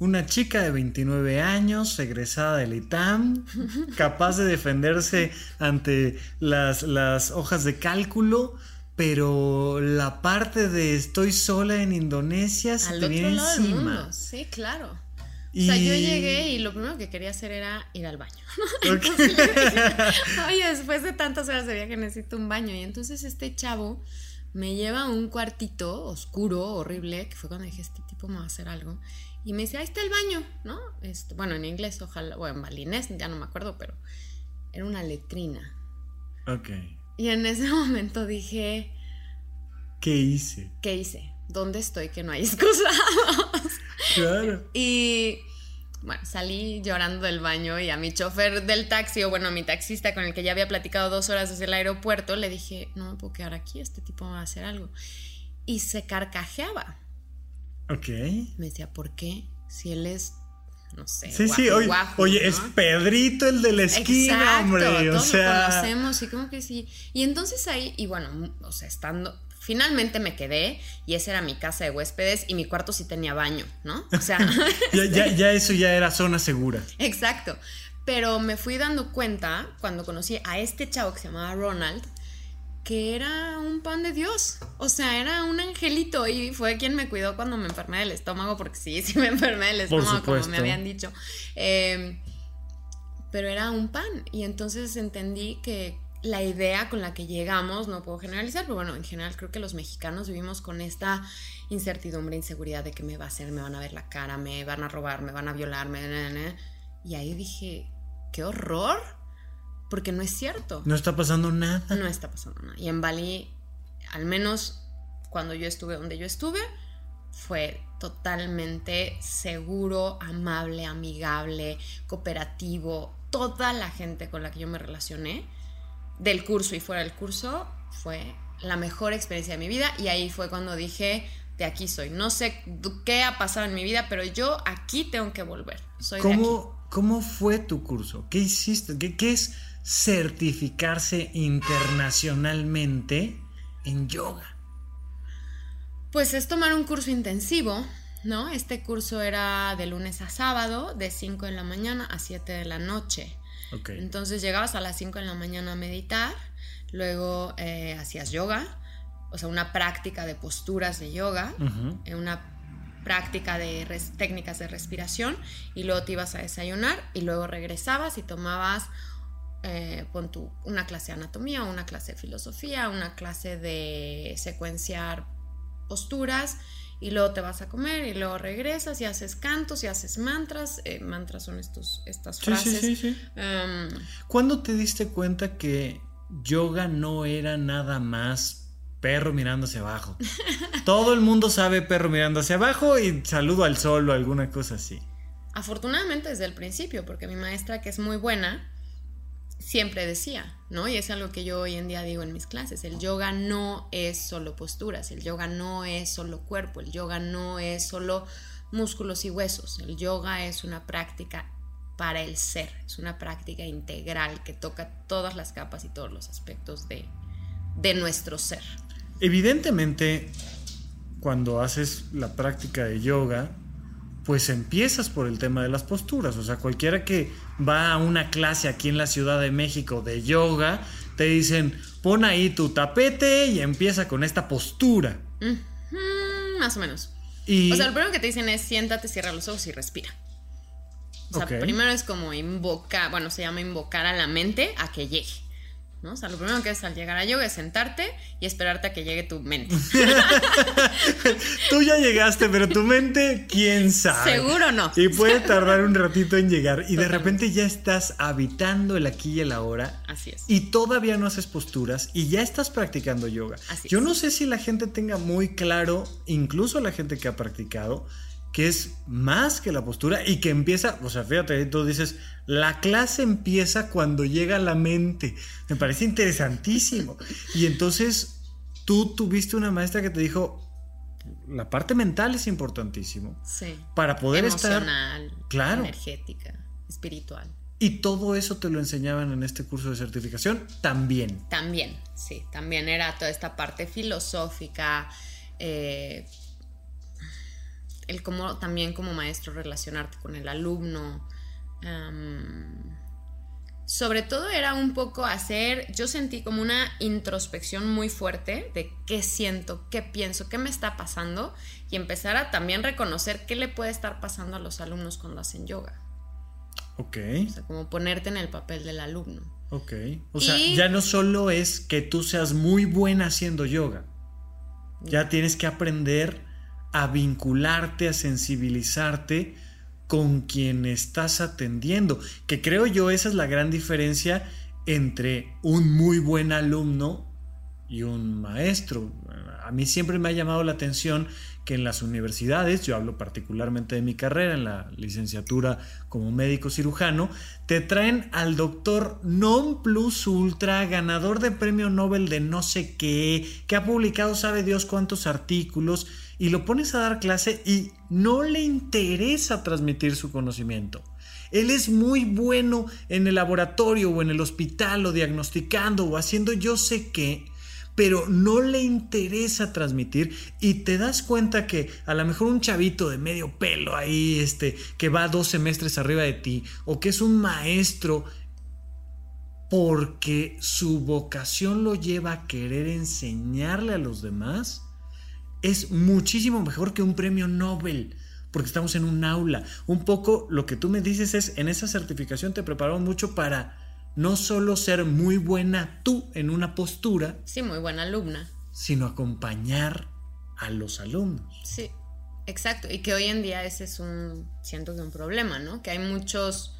Una chica de 29 años, egresada del ITAM, capaz de defenderse ante las, las hojas de cálculo, pero la parte de estoy sola en Indonesia se te viene encima. Sí, claro. O sea, yo llegué y lo primero que quería hacer era ir al baño. Oye, después de tantas horas de viaje necesito un baño. Y entonces este chavo me lleva a un cuartito oscuro, horrible, que fue cuando dije, este tipo me va a hacer algo. Y me dice, ahí está el baño, ¿no? Este, bueno, en inglés, ojalá, o en balinés, ya no me acuerdo, pero era una letrina. Ok. Y en ese momento dije... ¿Qué hice? ¿Qué hice? ¿Dónde estoy que no hay excusados? Claro. y bueno, salí llorando del baño y a mi chofer del taxi, o bueno, a mi taxista con el que ya había platicado dos horas desde el aeropuerto, le dije, no me puedo quedar aquí, este tipo va a hacer algo. Y se carcajeaba. Ok. Me decía, ¿por qué? Si él es no sé. Sí, sí, oye, oye es Pedrito el de la esquina, hombre. O sea. Lo conocemos y como que sí. Y entonces ahí, y bueno, o sea, estando. Finalmente me quedé y esa era mi casa de huéspedes y mi cuarto sí tenía baño, ¿no? O sea. ya, ya, ya eso ya era zona segura. Exacto. Pero me fui dando cuenta cuando conocí a este chavo que se llamaba Ronald, que era un pan de Dios. O sea, era un angelito y fue quien me cuidó cuando me enfermé del estómago, porque sí, sí me enfermé del estómago, como me habían dicho. Em, pero era un pan y entonces entendí que la idea con la que llegamos, no puedo generalizar, pero bueno, en general creo que los mexicanos vivimos con esta incertidumbre, inseguridad de que me va a hacer, me van a ver la cara, me van a robar, me van a violar, me... Y ahí dije, qué horror porque no es cierto. No está pasando nada. No está pasando nada. Y en Bali, al menos cuando yo estuve donde yo estuve, fue totalmente seguro, amable, amigable, cooperativo. Toda la gente con la que yo me relacioné, del curso y fuera del curso, fue la mejor experiencia de mi vida y ahí fue cuando dije, de aquí soy. No sé qué ha pasado en mi vida, pero yo aquí tengo que volver. Soy ¿Cómo, ¿Cómo fue tu curso? ¿Qué hiciste? ¿Qué, es certificarse internacionalmente en yoga? Pues es tomar un curso intensivo, ¿no? Este curso era de lunes a sábado, de 5 de la mañana a 7 de la noche. Entonces llegabas a las 5 de la mañana a meditar, luego eh, hacías yoga, o sea, una práctica de posturas de yoga, eh, una práctica de técnicas de respiración y luego te ibas a desayunar y luego regresabas y tomabas eh, una clase de anatomía, una clase de filosofía, una clase de secuenciar posturas y luego te vas a comer y luego regresas y haces cantos y haces mantras. Eh, mantras son estos, estas frases. Sí, sí, sí, em, ¿Cuándo te diste cuenta que yoga no era nada más perro mirando hacia abajo? Todo el mundo sabe perro mirando hacia abajo y saludo al sol o alguna cosa así. Afortunadamente desde el principio, porque mi maestra, que es muy buena, siempre decía, ¿no? Y es algo que yo hoy en día digo en mis clases, el yoga no es solo posturas, el yoga no es solo cuerpo, el yoga no es solo músculos y huesos, el yoga es una práctica para el ser, es una práctica integral que toca todas las capas y todos los aspectos de, de nuestro ser. Evidentemente, cuando haces la práctica de yoga, pues empiezas por el tema de las posturas. O sea, cualquiera que va a una clase aquí en la Ciudad de México de yoga, te dicen, pon ahí tu tapete y empieza con esta postura. más o menos. O sea, lo primero que te dicen es siéntate, cierra los ojos y respira. O sea, primero es como invocar, bueno, se llama invocar a la mente a que llegue. ¿No? O sea, lo primero que es al llegar a yoga es sentarte y esperarte a que llegue tu mente. Tú ya llegaste, pero tu mente, quién sabe. Seguro no. Y puede tardar un ratito en llegar. Y de repente ya estás habitando el aquí y el ahora. Así es. Y todavía no haces posturas y ya estás practicando yoga. Así Yo no sé si la gente tenga muy claro, incluso la gente que ha practicado, que es más que la postura y que empieza, o sea, fíjate, tú dices, la clase empieza cuando llega la mente. Me parece interesantísimo. Y entonces tú tuviste una maestra que te dijo, la parte mental es importantísimo. Sí. Para poder Emocional, estar... Claro. Energética, espiritual. ¿Y todo eso te lo enseñaban en este curso de certificación? También. También, sí. También era toda esta parte filosófica, eh, el cómo también como maestro relacionarte con el alumno. sobre todo era un poco hacer, yo sentí como una introspección muy fuerte de qué siento, qué pienso, qué me está pasando y empezar a también reconocer qué le puede estar pasando a los alumnos cuando hacen yoga. Ok. O sea, como ponerte en el papel del alumno. Ok. O sea, ya no solo es que tú seas muy buena haciendo yoga. Ya tienes que aprender a vincularte, a sensibilizarte con quien estás atendiendo. Que creo yo esa es la gran diferencia entre un muy buen alumno y un maestro. A mí siempre me ha llamado la atención que en las universidades, yo hablo particularmente de mi carrera, en la licenciatura como médico cirujano, te traen al doctor non plus ultra, ganador de premio Nobel de no sé qué, que ha publicado sabe Dios cuántos artículos, y lo pones a dar clase y no le interesa transmitir su conocimiento. Él es muy bueno en el laboratorio o en el hospital o diagnosticando o haciendo yo sé qué, pero no le interesa transmitir y te das cuenta que a lo mejor un chavito de medio pelo ahí, este, que va dos semestres arriba de ti o que es un maestro porque su vocación lo lleva a querer enseñarle a los demás, es muchísimo mejor que un premio Nobel, porque estamos en un aula. Un poco lo que tú me dices es, en esa certificación te prepararon mucho para no solo ser muy buena tú en una postura, sí, muy buena alumna, sino acompañar a los alumnos. Sí, exacto. Y que hoy en día ese es un, siento que un problema, ¿no? Que hay muchos,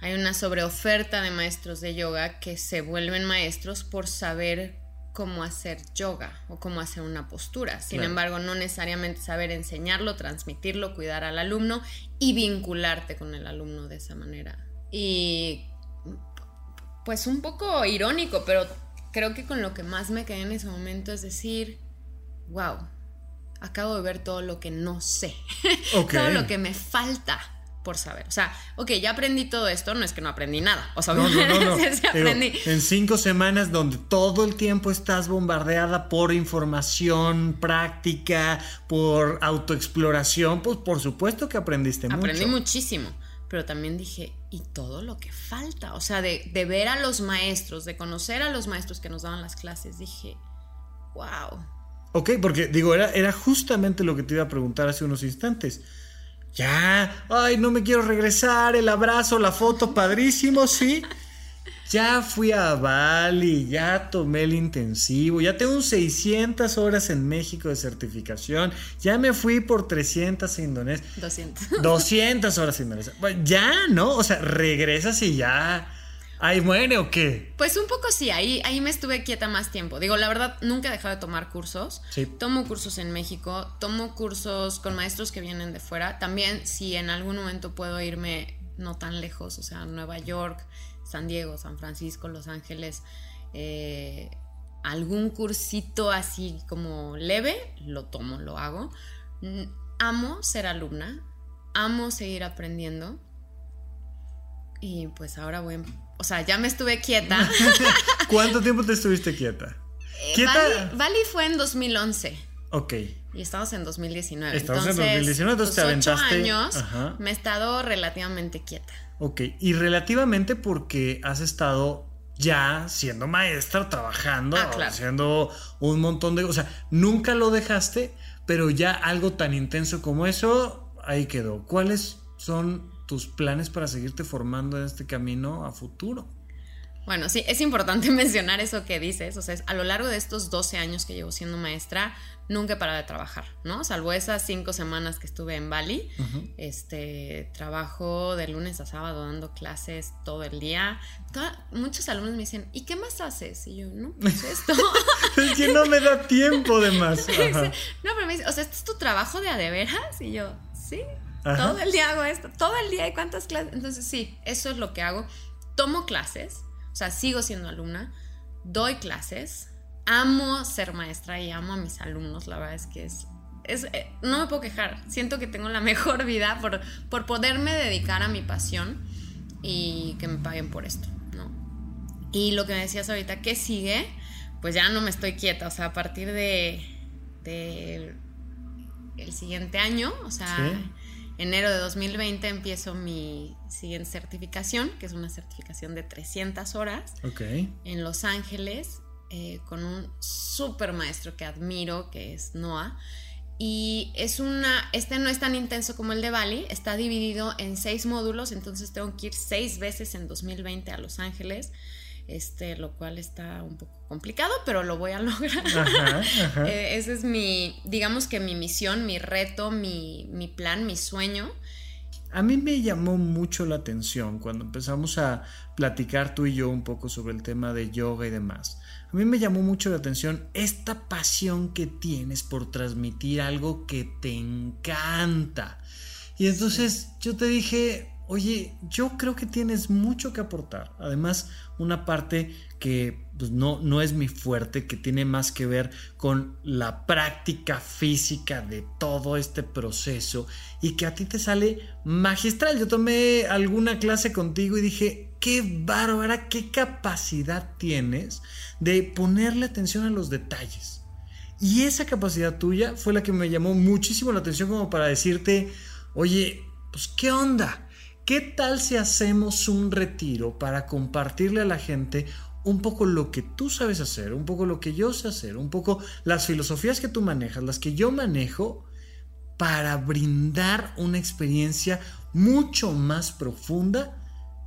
hay una sobreoferta de maestros de yoga que se vuelven maestros por saber cómo hacer yoga o cómo hacer una postura. Sin Claro. embargo, no necesariamente saber enseñarlo, transmitirlo, cuidar al alumno y vincularte con el alumno de esa manera. Y pues un poco irónico, pero creo que con lo que más me quedé en ese momento es decir, wow, acabo de ver todo lo que no sé, todo lo que me falta por saber. O sea, ok, ya aprendí todo esto, no es que no aprendí nada. O sea, No, no, no, no. sí, sí aprendí. en cinco semanas donde todo el tiempo estás bombardeada por información práctica, por autoexploración, pues por supuesto que aprendiste Aprendí mucho. muchísimo, pero también dije, y todo lo que falta, o sea, de, de ver a los maestros, de conocer a los maestros que nos daban las clases, dije, wow. Ok, porque digo, era, era justamente lo que te iba a preguntar hace unos instantes. Ya, ay, no me quiero regresar, el abrazo, la foto, padrísimo, sí. Ya fui a Bali, ya tomé el intensivo, ya tengo 600 horas en México de certificación, ya me fui por 300 a Indonesia, 200. 200 horas a Indonesia. Ya, ¿no? O sea, regresas y ya. ¿Ahí muere o qué? Pues un poco sí, ahí, ahí me estuve quieta más tiempo. Digo, la verdad, nunca he dejado de tomar cursos. Sí. Tomo cursos en México, tomo cursos con maestros que vienen de fuera. También si en algún momento puedo irme no tan lejos, o sea, Nueva York, San Diego, San Francisco, Los Ángeles, eh, algún cursito así como leve, lo tomo, lo hago. Amo ser alumna, amo seguir aprendiendo. Y pues ahora voy, o sea, ya me estuve quieta. ¿Cuánto tiempo te estuviste quieta? Eh, ¿Quieta? Bali, Bali fue en 2011 Ok. y estamos en 2019. Estamos en entonces, 2019, entonces te ocho aventaste- años Ajá. me he estado relativamente quieta. Ok, y relativamente porque has estado ya siendo maestra, trabajando, Ah, claro. haciendo un montón de... O sea, nunca lo dejaste, pero ya algo tan intenso como eso, ahí quedó. ¿Cuáles son tus planes para seguirte formando en este camino a futuro? Bueno, sí, es importante mencionar eso que dices. O sea, es- a lo largo de estos 12 años que llevo siendo maestra, nunca he parado de trabajar, ¿no? Salvo esas cinco semanas que estuve en Bali. Este, trabajo de lunes a sábado dando clases todo el día. Toda- muchos alumnos me dicen, ¿y qué más haces? Y yo, no, pues esto. Es que no me da tiempo de más. Ajá. No, pero me dice, o sea, ¿este es tu trabajo de a de veras? Y yo, sí, Ajá. todo el día hago esto, todo el día hay cuántas clases. Entonces, sí, eso es lo que hago. Tomo clases, o sea, sigo siendo alumna, doy clases, amo ser maestra y amo a mis alumnos, la verdad es que es... es eh, no me puedo quejar, siento que tengo la mejor vida por, por poderme dedicar a mi pasión y que me paguen por esto, ¿no? Y lo que me decías ahorita, ¿qué sigue? Pues ya no me estoy quieta, o sea, a partir de, de el siguiente año, o sea, Sí. Enero de 2020 empiezo mi siguiente certificación, que es una certificación de 300 horas Ok. en Los Ángeles eh, con un super maestro que admiro, que es Noah. Y es una, este no es tan intenso como el de Bali, está dividido en seis módulos, entonces tengo que ir seis veces en 2020 a Los Ángeles, este, lo cual está un poco complicado, pero lo voy a lograr. Ajá, ajá. Eh, ese es mi, digamos que mi misión, mi reto, mi, mi plan, mi sueño. A mí me llamó mucho la atención cuando empezamos a platicar tú y yo un poco sobre el tema de yoga y demás. A mí me llamó mucho la atención esta pasión que tienes por transmitir algo que te encanta. Y entonces yo te dije, oye, yo creo que tienes mucho que aportar. Además, una parte que pues, no, no es mi fuerte, que tiene más que ver con la práctica física de todo este proceso y que a ti te sale magistral. Yo tomé alguna clase contigo y dije, qué bárbara, qué capacidad tienes de ponerle atención a los detalles. Y esa capacidad tuya fue la que me llamó muchísimo la atención como para decirte, oye, pues qué onda, ¿qué tal si hacemos un retiro para compartirle a la gente un poco lo que tú sabes hacer, un poco lo que yo sé hacer, un poco las filosofías que tú manejas, las que yo manejo, para brindar una experiencia mucho más profunda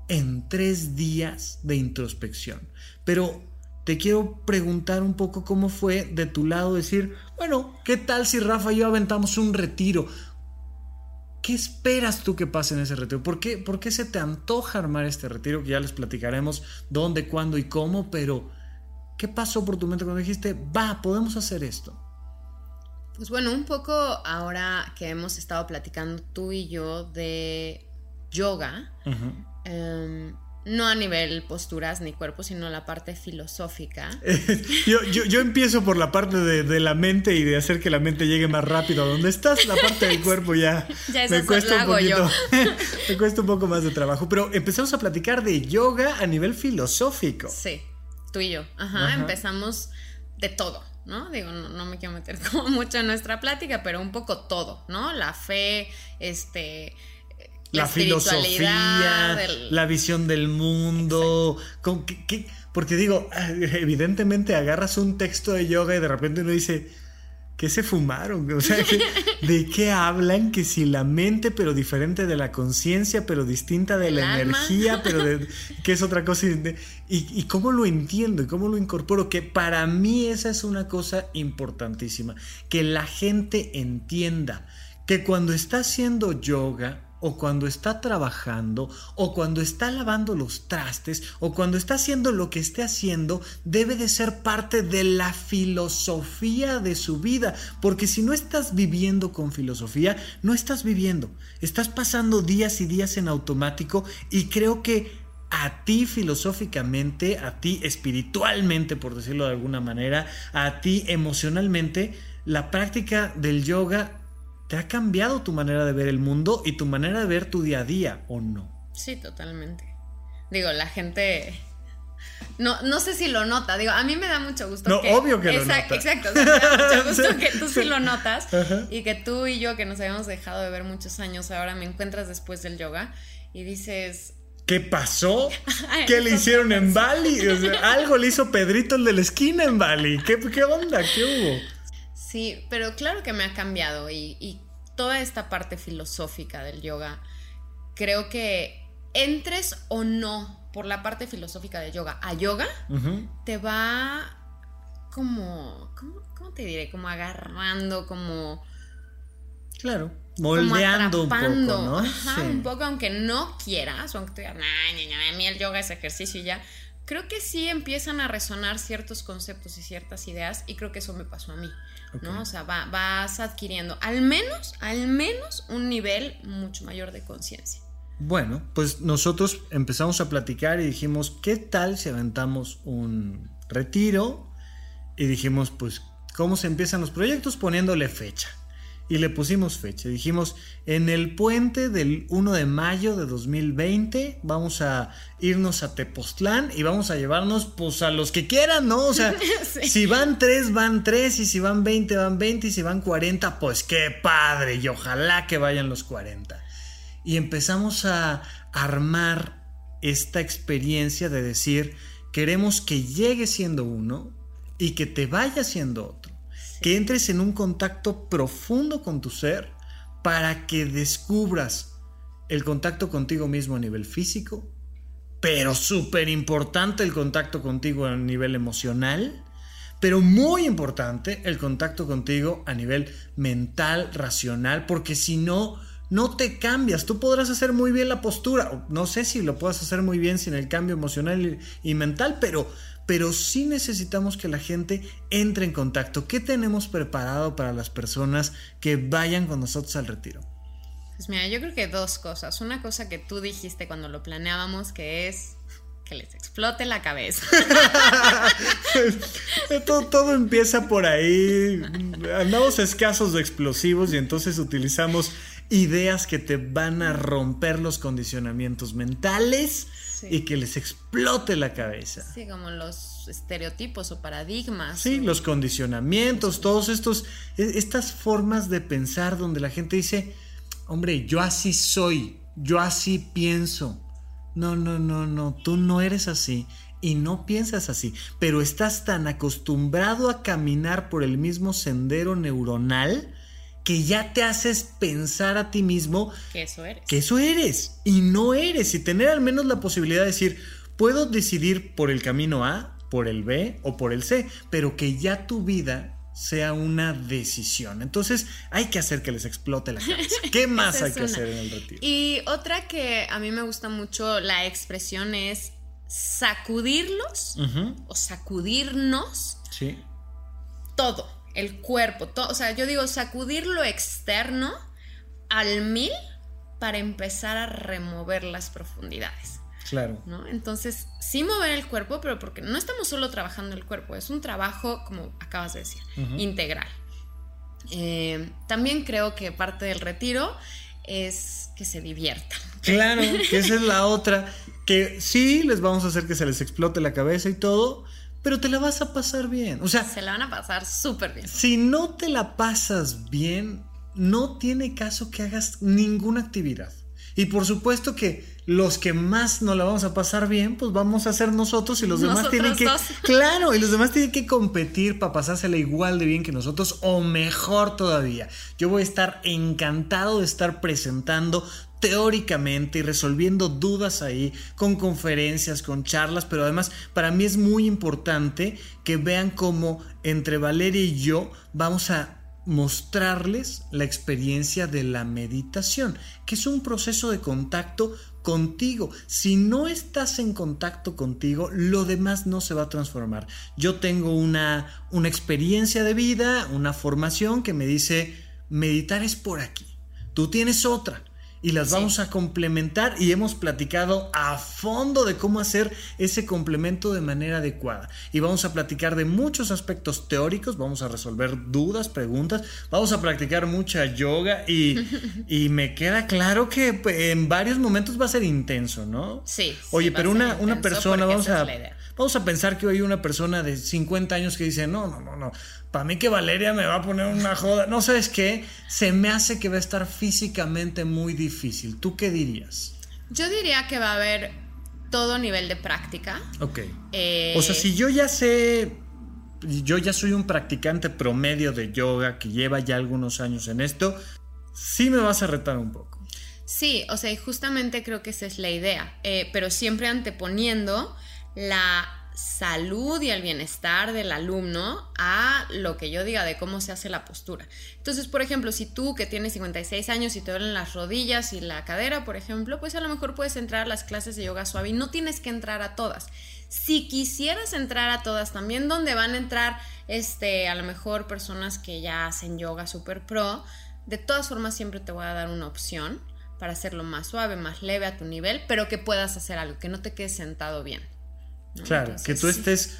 en tres días de introspección. Pero te quiero preguntar un poco cómo fue de tu lado decir, bueno, ¿qué tal si Rafa y yo aventamos un retiro? ¿Qué esperas tú que pase en ese retiro? ¿Por qué, ¿Por qué se te antoja armar este retiro? Que ya les platicaremos dónde, cuándo y cómo, pero ¿Qué pasó por tu mente cuando dijiste, va, podemos hacer esto? Pues bueno, un poco ahora que hemos estado platicando tú y yo de yoga, em, no a nivel posturas ni cuerpo, sino la parte filosófica. yo, empiezo por la parte de, la mente y de hacer que la mente llegue más rápido a donde estás. La parte del cuerpo ya, me cuesta un poquito, me cuesta un poco más de trabajo. Pero empezamos a platicar de yoga a nivel filosófico. Sí, tú y yo. Ajá. empezamos de todo ¿no? Digo, no, me quiero meter como mucho en nuestra plática, pero un poco todo, ¿no? La fe, este... La, filosofía, la visión del mundo, con, porque digo, evidentemente agarras un texto de yoga y de repente uno dice, ¿Qué se fumaron? O sea, ¿de qué hablan? Que si la mente, pero diferente de la conciencia, pero distinta de la energía, pero de, que es otra cosa. Y, y, cómo lo entiendo y cómo lo incorporo, que para mí esa es una cosa importantísima. Que la gente entienda que cuando está haciendo yoga, o cuando está trabajando, o cuando está lavando los trastes, o cuando está haciendo lo que esté haciendo, debe de ser parte de la filosofía de su vida, porque si no estás viviendo con filosofía, no estás viviendo, estás pasando días y días en automático y creo que a ti filosóficamente, a ti espiritualmente, por decirlo de alguna manera, a ti emocionalmente, la práctica del yoga ¿Te ha cambiado tu manera de ver el mundo y tu manera de ver tu día a día o no? Sí, totalmente. Digo, la gente no, no sé si lo nota, digo, a mí me da mucho gusto. No, obvio que lo nota. Exacto, me da mucho gusto que tú sí lo notas y que tú y yo, que nos habíamos dejado de ver muchos años, ahora me encuentras después del yoga y dices... ¿Qué pasó? ¿Qué le hicieron en Bali? algo le hizo Pedrito el de la esquina en Bali. ¿Qué, qué onda? ¿Qué hubo? Sí, pero claro que me ha cambiado y, toda esta parte filosófica del yoga, creo que entres o no por la parte filosófica del yoga a yoga, te va como, ¿cómo, te diré? Como agarrando, como... Claro, moldeando un poco, ¿no? Ajá, un poco, aunque no quieras, o aunque te digas, a mí el yoga es ejercicio y ya, creo que sí empiezan a resonar ciertos conceptos y ciertas ideas y creo que eso me pasó a mí. ¿No? O sea, vas adquiriendo al menos, al menos un nivel mucho mayor de conciencia. Bueno, pues nosotros empezamos a platicar y dijimos, ¿qué tal si aventamos un retiro? Y dijimos, pues, ¿cómo se empiezan los proyectos? Poniéndole fecha y le pusimos fecha. Dijimos, en el puente del 1 de mayo de 2020 vamos a irnos a Tepoztlán y vamos a llevarnos pues a los que quieran, ¿no? O sea, si van 3, van 3 y si van 20, van 20 y si van 40, pues qué padre y ojalá que vayan los 40. Y empezamos a armar esta experiencia de decir, queremos que llegue siendo uno y que te vaya siendo otro que entres en un contacto profundo con tu ser para que descubras el contacto contigo mismo a nivel físico, pero súper importante el contacto contigo a nivel emocional, pero muy importante el contacto contigo a nivel mental, racional, porque si no, no te cambias. Tú podrás hacer muy bien la postura, no sé si lo puedas hacer muy bien sin el cambio emocional y mental, pero pero sí necesitamos que la gente entre en contacto. ¿Qué tenemos preparado para las personas que vayan con nosotros al retiro? Pues mira, yo creo que dos cosas. Una cosa que tú dijiste cuando lo planeábamos, que es que les explote la cabeza. todo, todo, empieza por ahí. Andamos escasos de explosivos y entonces utilizamos ideas que te van a romper los condicionamientos mentales y que les explote la cabeza. Sí, como los estereotipos o paradigmas. Sí, los condicionamientos, todos estos, e, estas formas de pensar donde la gente dice, hombre, yo así soy, yo así pienso. No, no, no, no, tú no eres así y no piensas así, pero estás tan acostumbrado a caminar por el mismo sendero neuronal que ya te haces pensar a ti mismo que eso eres. Que eso eres y no eres y tener al menos la posibilidad de decir, puedo decidir por el camino A, por el B o por el C, pero que ya tu vida sea una decisión. Entonces hay que hacer que les explote la cabeza. ¿Qué más hay que hacer en el retiro? Y otra que a mí me gusta mucho la expresión es sacudirlos o sacudirnos Sí. todo, el cuerpo, todo, o sea, yo digo sacudir lo externo al mil para empezar a remover las profundidades, Claro. ¿no? Entonces, sí mover el cuerpo, pero porque no estamos solo trabajando el cuerpo, es un trabajo, como acabas de decir, integral. Eh, también creo que parte del retiro es que se diviertan. Claro, que esa es la otra. Que sí, les vamos a hacer que se les explote la cabeza y todo, pero te la vas a pasar bien. O sea, Se la van a pasar súper bien. si no te la pasas bien, no tiene caso que hagas ninguna actividad. Y por supuesto que los que más no la vamos a pasar bien, pues vamos a ser nosotros y los demás Nosotros tienen que... dos. Claro, y los demás tienen que competir para pasársela igual de bien que nosotros o mejor todavía. Yo voy a estar encantado de estar presentando teóricamente y resolviendo dudas ahí con conferencias, con charlas, pero además para mí es muy importante que vean cómo entre Valeria y yo vamos a mostrarles la experiencia de la meditación, que es un proceso de contacto contigo. Si no estás en contacto contigo, lo demás no se va a transformar. Yo tengo una, una experiencia de vida, una formación que me dice, meditar es por aquí. Tú tienes otra y las Sí. vamos a complementar y hemos platicado a fondo de cómo hacer ese complemento de manera adecuada. Y vamos a platicar de muchos aspectos teóricos, vamos a resolver dudas, preguntas, vamos a practicar mucha yoga y, y me queda claro que pues, en varios momentos va a ser intenso, ¿no? Sí. sí, Oye, pero una, una persona, vamos a. vamos a pensar que hoy una persona de 50 años que dice, no, no, no, no, para mí que Valeria me va a poner una joda. No sabes qué, se me hace que va a estar físicamente muy difícil. ¿Tú qué dirías? Yo diría que va a haber todo nivel de práctica. Ok. Eh, O sea, si yo ya sé, yo ya soy un practicante promedio de yoga que lleva ya algunos años en esto, sí me vas a retar un poco. Sí, o sea, y justamente creo que esa es la idea, eh, pero siempre anteponiendo la salud y el bienestar del alumno a lo que yo diga de cómo se hace la postura. Entonces, por ejemplo, si tú que tienes 56 años y te duelen las rodillas y la cadera, por ejemplo, pues a lo mejor puedes entrar a las clases de yoga suave y no tienes que entrar a todas. Si quisieras entrar a todas, también donde van a entrar, este, a lo mejor personas que ya hacen yoga super pro, de todas formas siempre te voy a dar una opción para hacerlo más suave, más leve a tu nivel, pero que puedas hacer algo, que no te quedes sentado bien. ¿No? Claro, Entonces, que tú sí. estés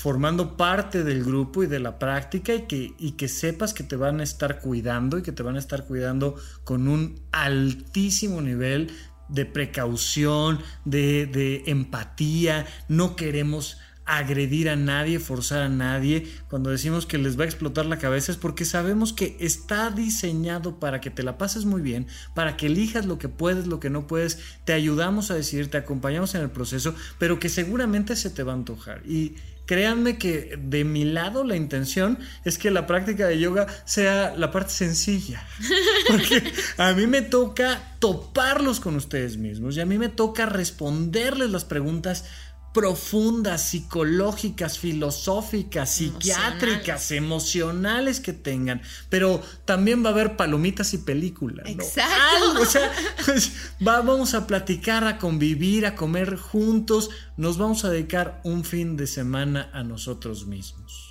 formando parte del grupo y de la práctica y que, y que sepas que te van a estar cuidando y que te van a estar cuidando con un altísimo nivel de precaución, de, de empatía. No queremos agredir a nadie, forzar a nadie. Cuando decimos que les va a explotar la cabeza es porque sabemos que está diseñado para que te la pases muy bien, para que elijas lo que puedes, lo que no puedes, te ayudamos a decidir, te acompañamos en el proceso, pero que seguramente se te va a antojar. Y créanme que de mi lado la intención es que la práctica de yoga sea la parte sencilla. Porque a mí me toca toparlos con ustedes mismos y a mí me toca responderles las preguntas profundas, psicológicas, filosóficas, psiquiátricas, emocionales que tengan, pero también va a haber palomitas y películas. ¿no? Exacto. Algo, o sea, pues, va- vamos a platicar, a convivir, a comer juntos, nos vamos a dedicar un fin de semana a nosotros mismos.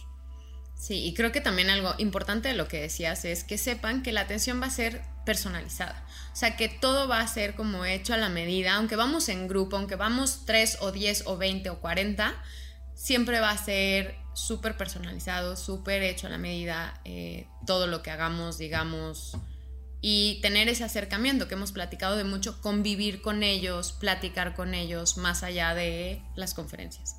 Sí, y creo que también algo importante de lo que decías es que sepan que la atención va a ser personalizada. O sea, que todo va a ser como hecho a la medida, aunque vamos en grupo, aunque vamos 3 o 10 o 20 o 40, siempre va a ser súper personalizado, súper hecho a la medida, eh, todo lo que hagamos, digamos, y tener ese acercamiento que hemos platicado de mucho, convivir con ellos, platicar con ellos, más allá de las conferencias.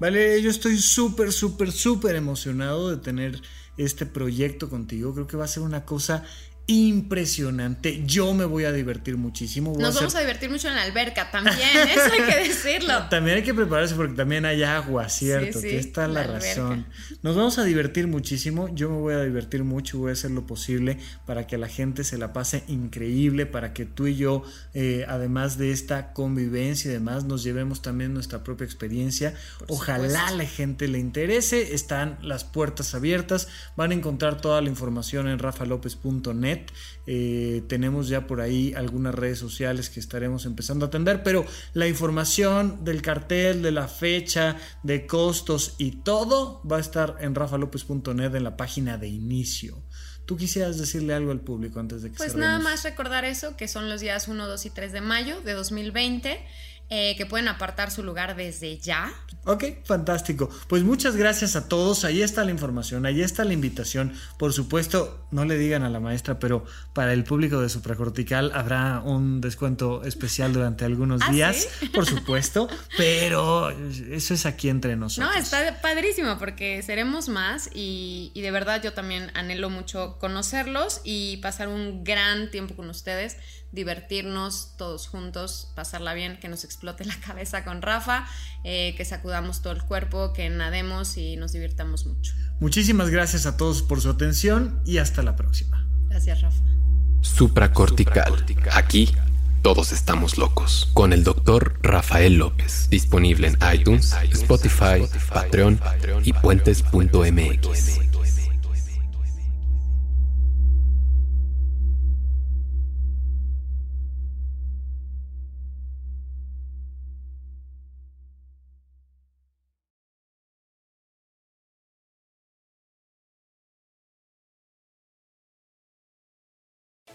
Vale, yo estoy súper, súper, súper emocionado de tener este proyecto contigo. Creo que va a ser una cosa impresionante. Yo me voy a divertir muchísimo. Voy Nos a vamos a divertir mucho en la alberca también, eso hay que decirlo. También hay que prepararse porque también hay agua, ¿cierto? Sí, sí, Tienes toda la, razón. Nos vamos a divertir muchísimo. Yo me voy a divertir mucho. Voy a hacer lo posible para que la gente se la pase increíble, para que tú y yo, eh, además de esta convivencia y demás, nos llevemos también nuestra propia experiencia. Por Ojalá supuesto. la gente le interese. Están las puertas abiertas. Van a encontrar toda la información en rafalopez.net. Eh, tenemos ya por ahí algunas redes sociales que estaremos empezando a atender, pero la información del cartel, de la fecha, de costos y todo va a estar en rafalopez.net en la página de inicio. ¿Tú quisieras decirle algo al público antes de que Pues nada más recordar eso, que son los días 1, 2 y 3 de mayo de 2020. Eh, que pueden apartar su lugar desde ya. Ok, fantástico. Pues muchas gracias a todos. Ahí está la información, ahí está la invitación. Por supuesto, no le digan a la maestra, pero para el público de supracortical habrá un descuento especial durante algunos ¿Ah, días, por supuesto. Pero eso es aquí entre nosotros. No, está padrísimo porque seremos más y, y de verdad yo también anhelo mucho conocerlos y pasar un gran tiempo con ustedes divertirnos todos juntos, pasarla bien, que nos explote la cabeza con Rafa, eh, que sacudamos todo el cuerpo, que nademos y nos divirtamos mucho. Muchísimas gracias a todos por su atención y hasta la próxima. Gracias, Rafa. Supracortical. Aquí todos estamos locos. Con el doctor Rafael López. Disponible en iTunes, Spotify, Patreon y puentes.mx.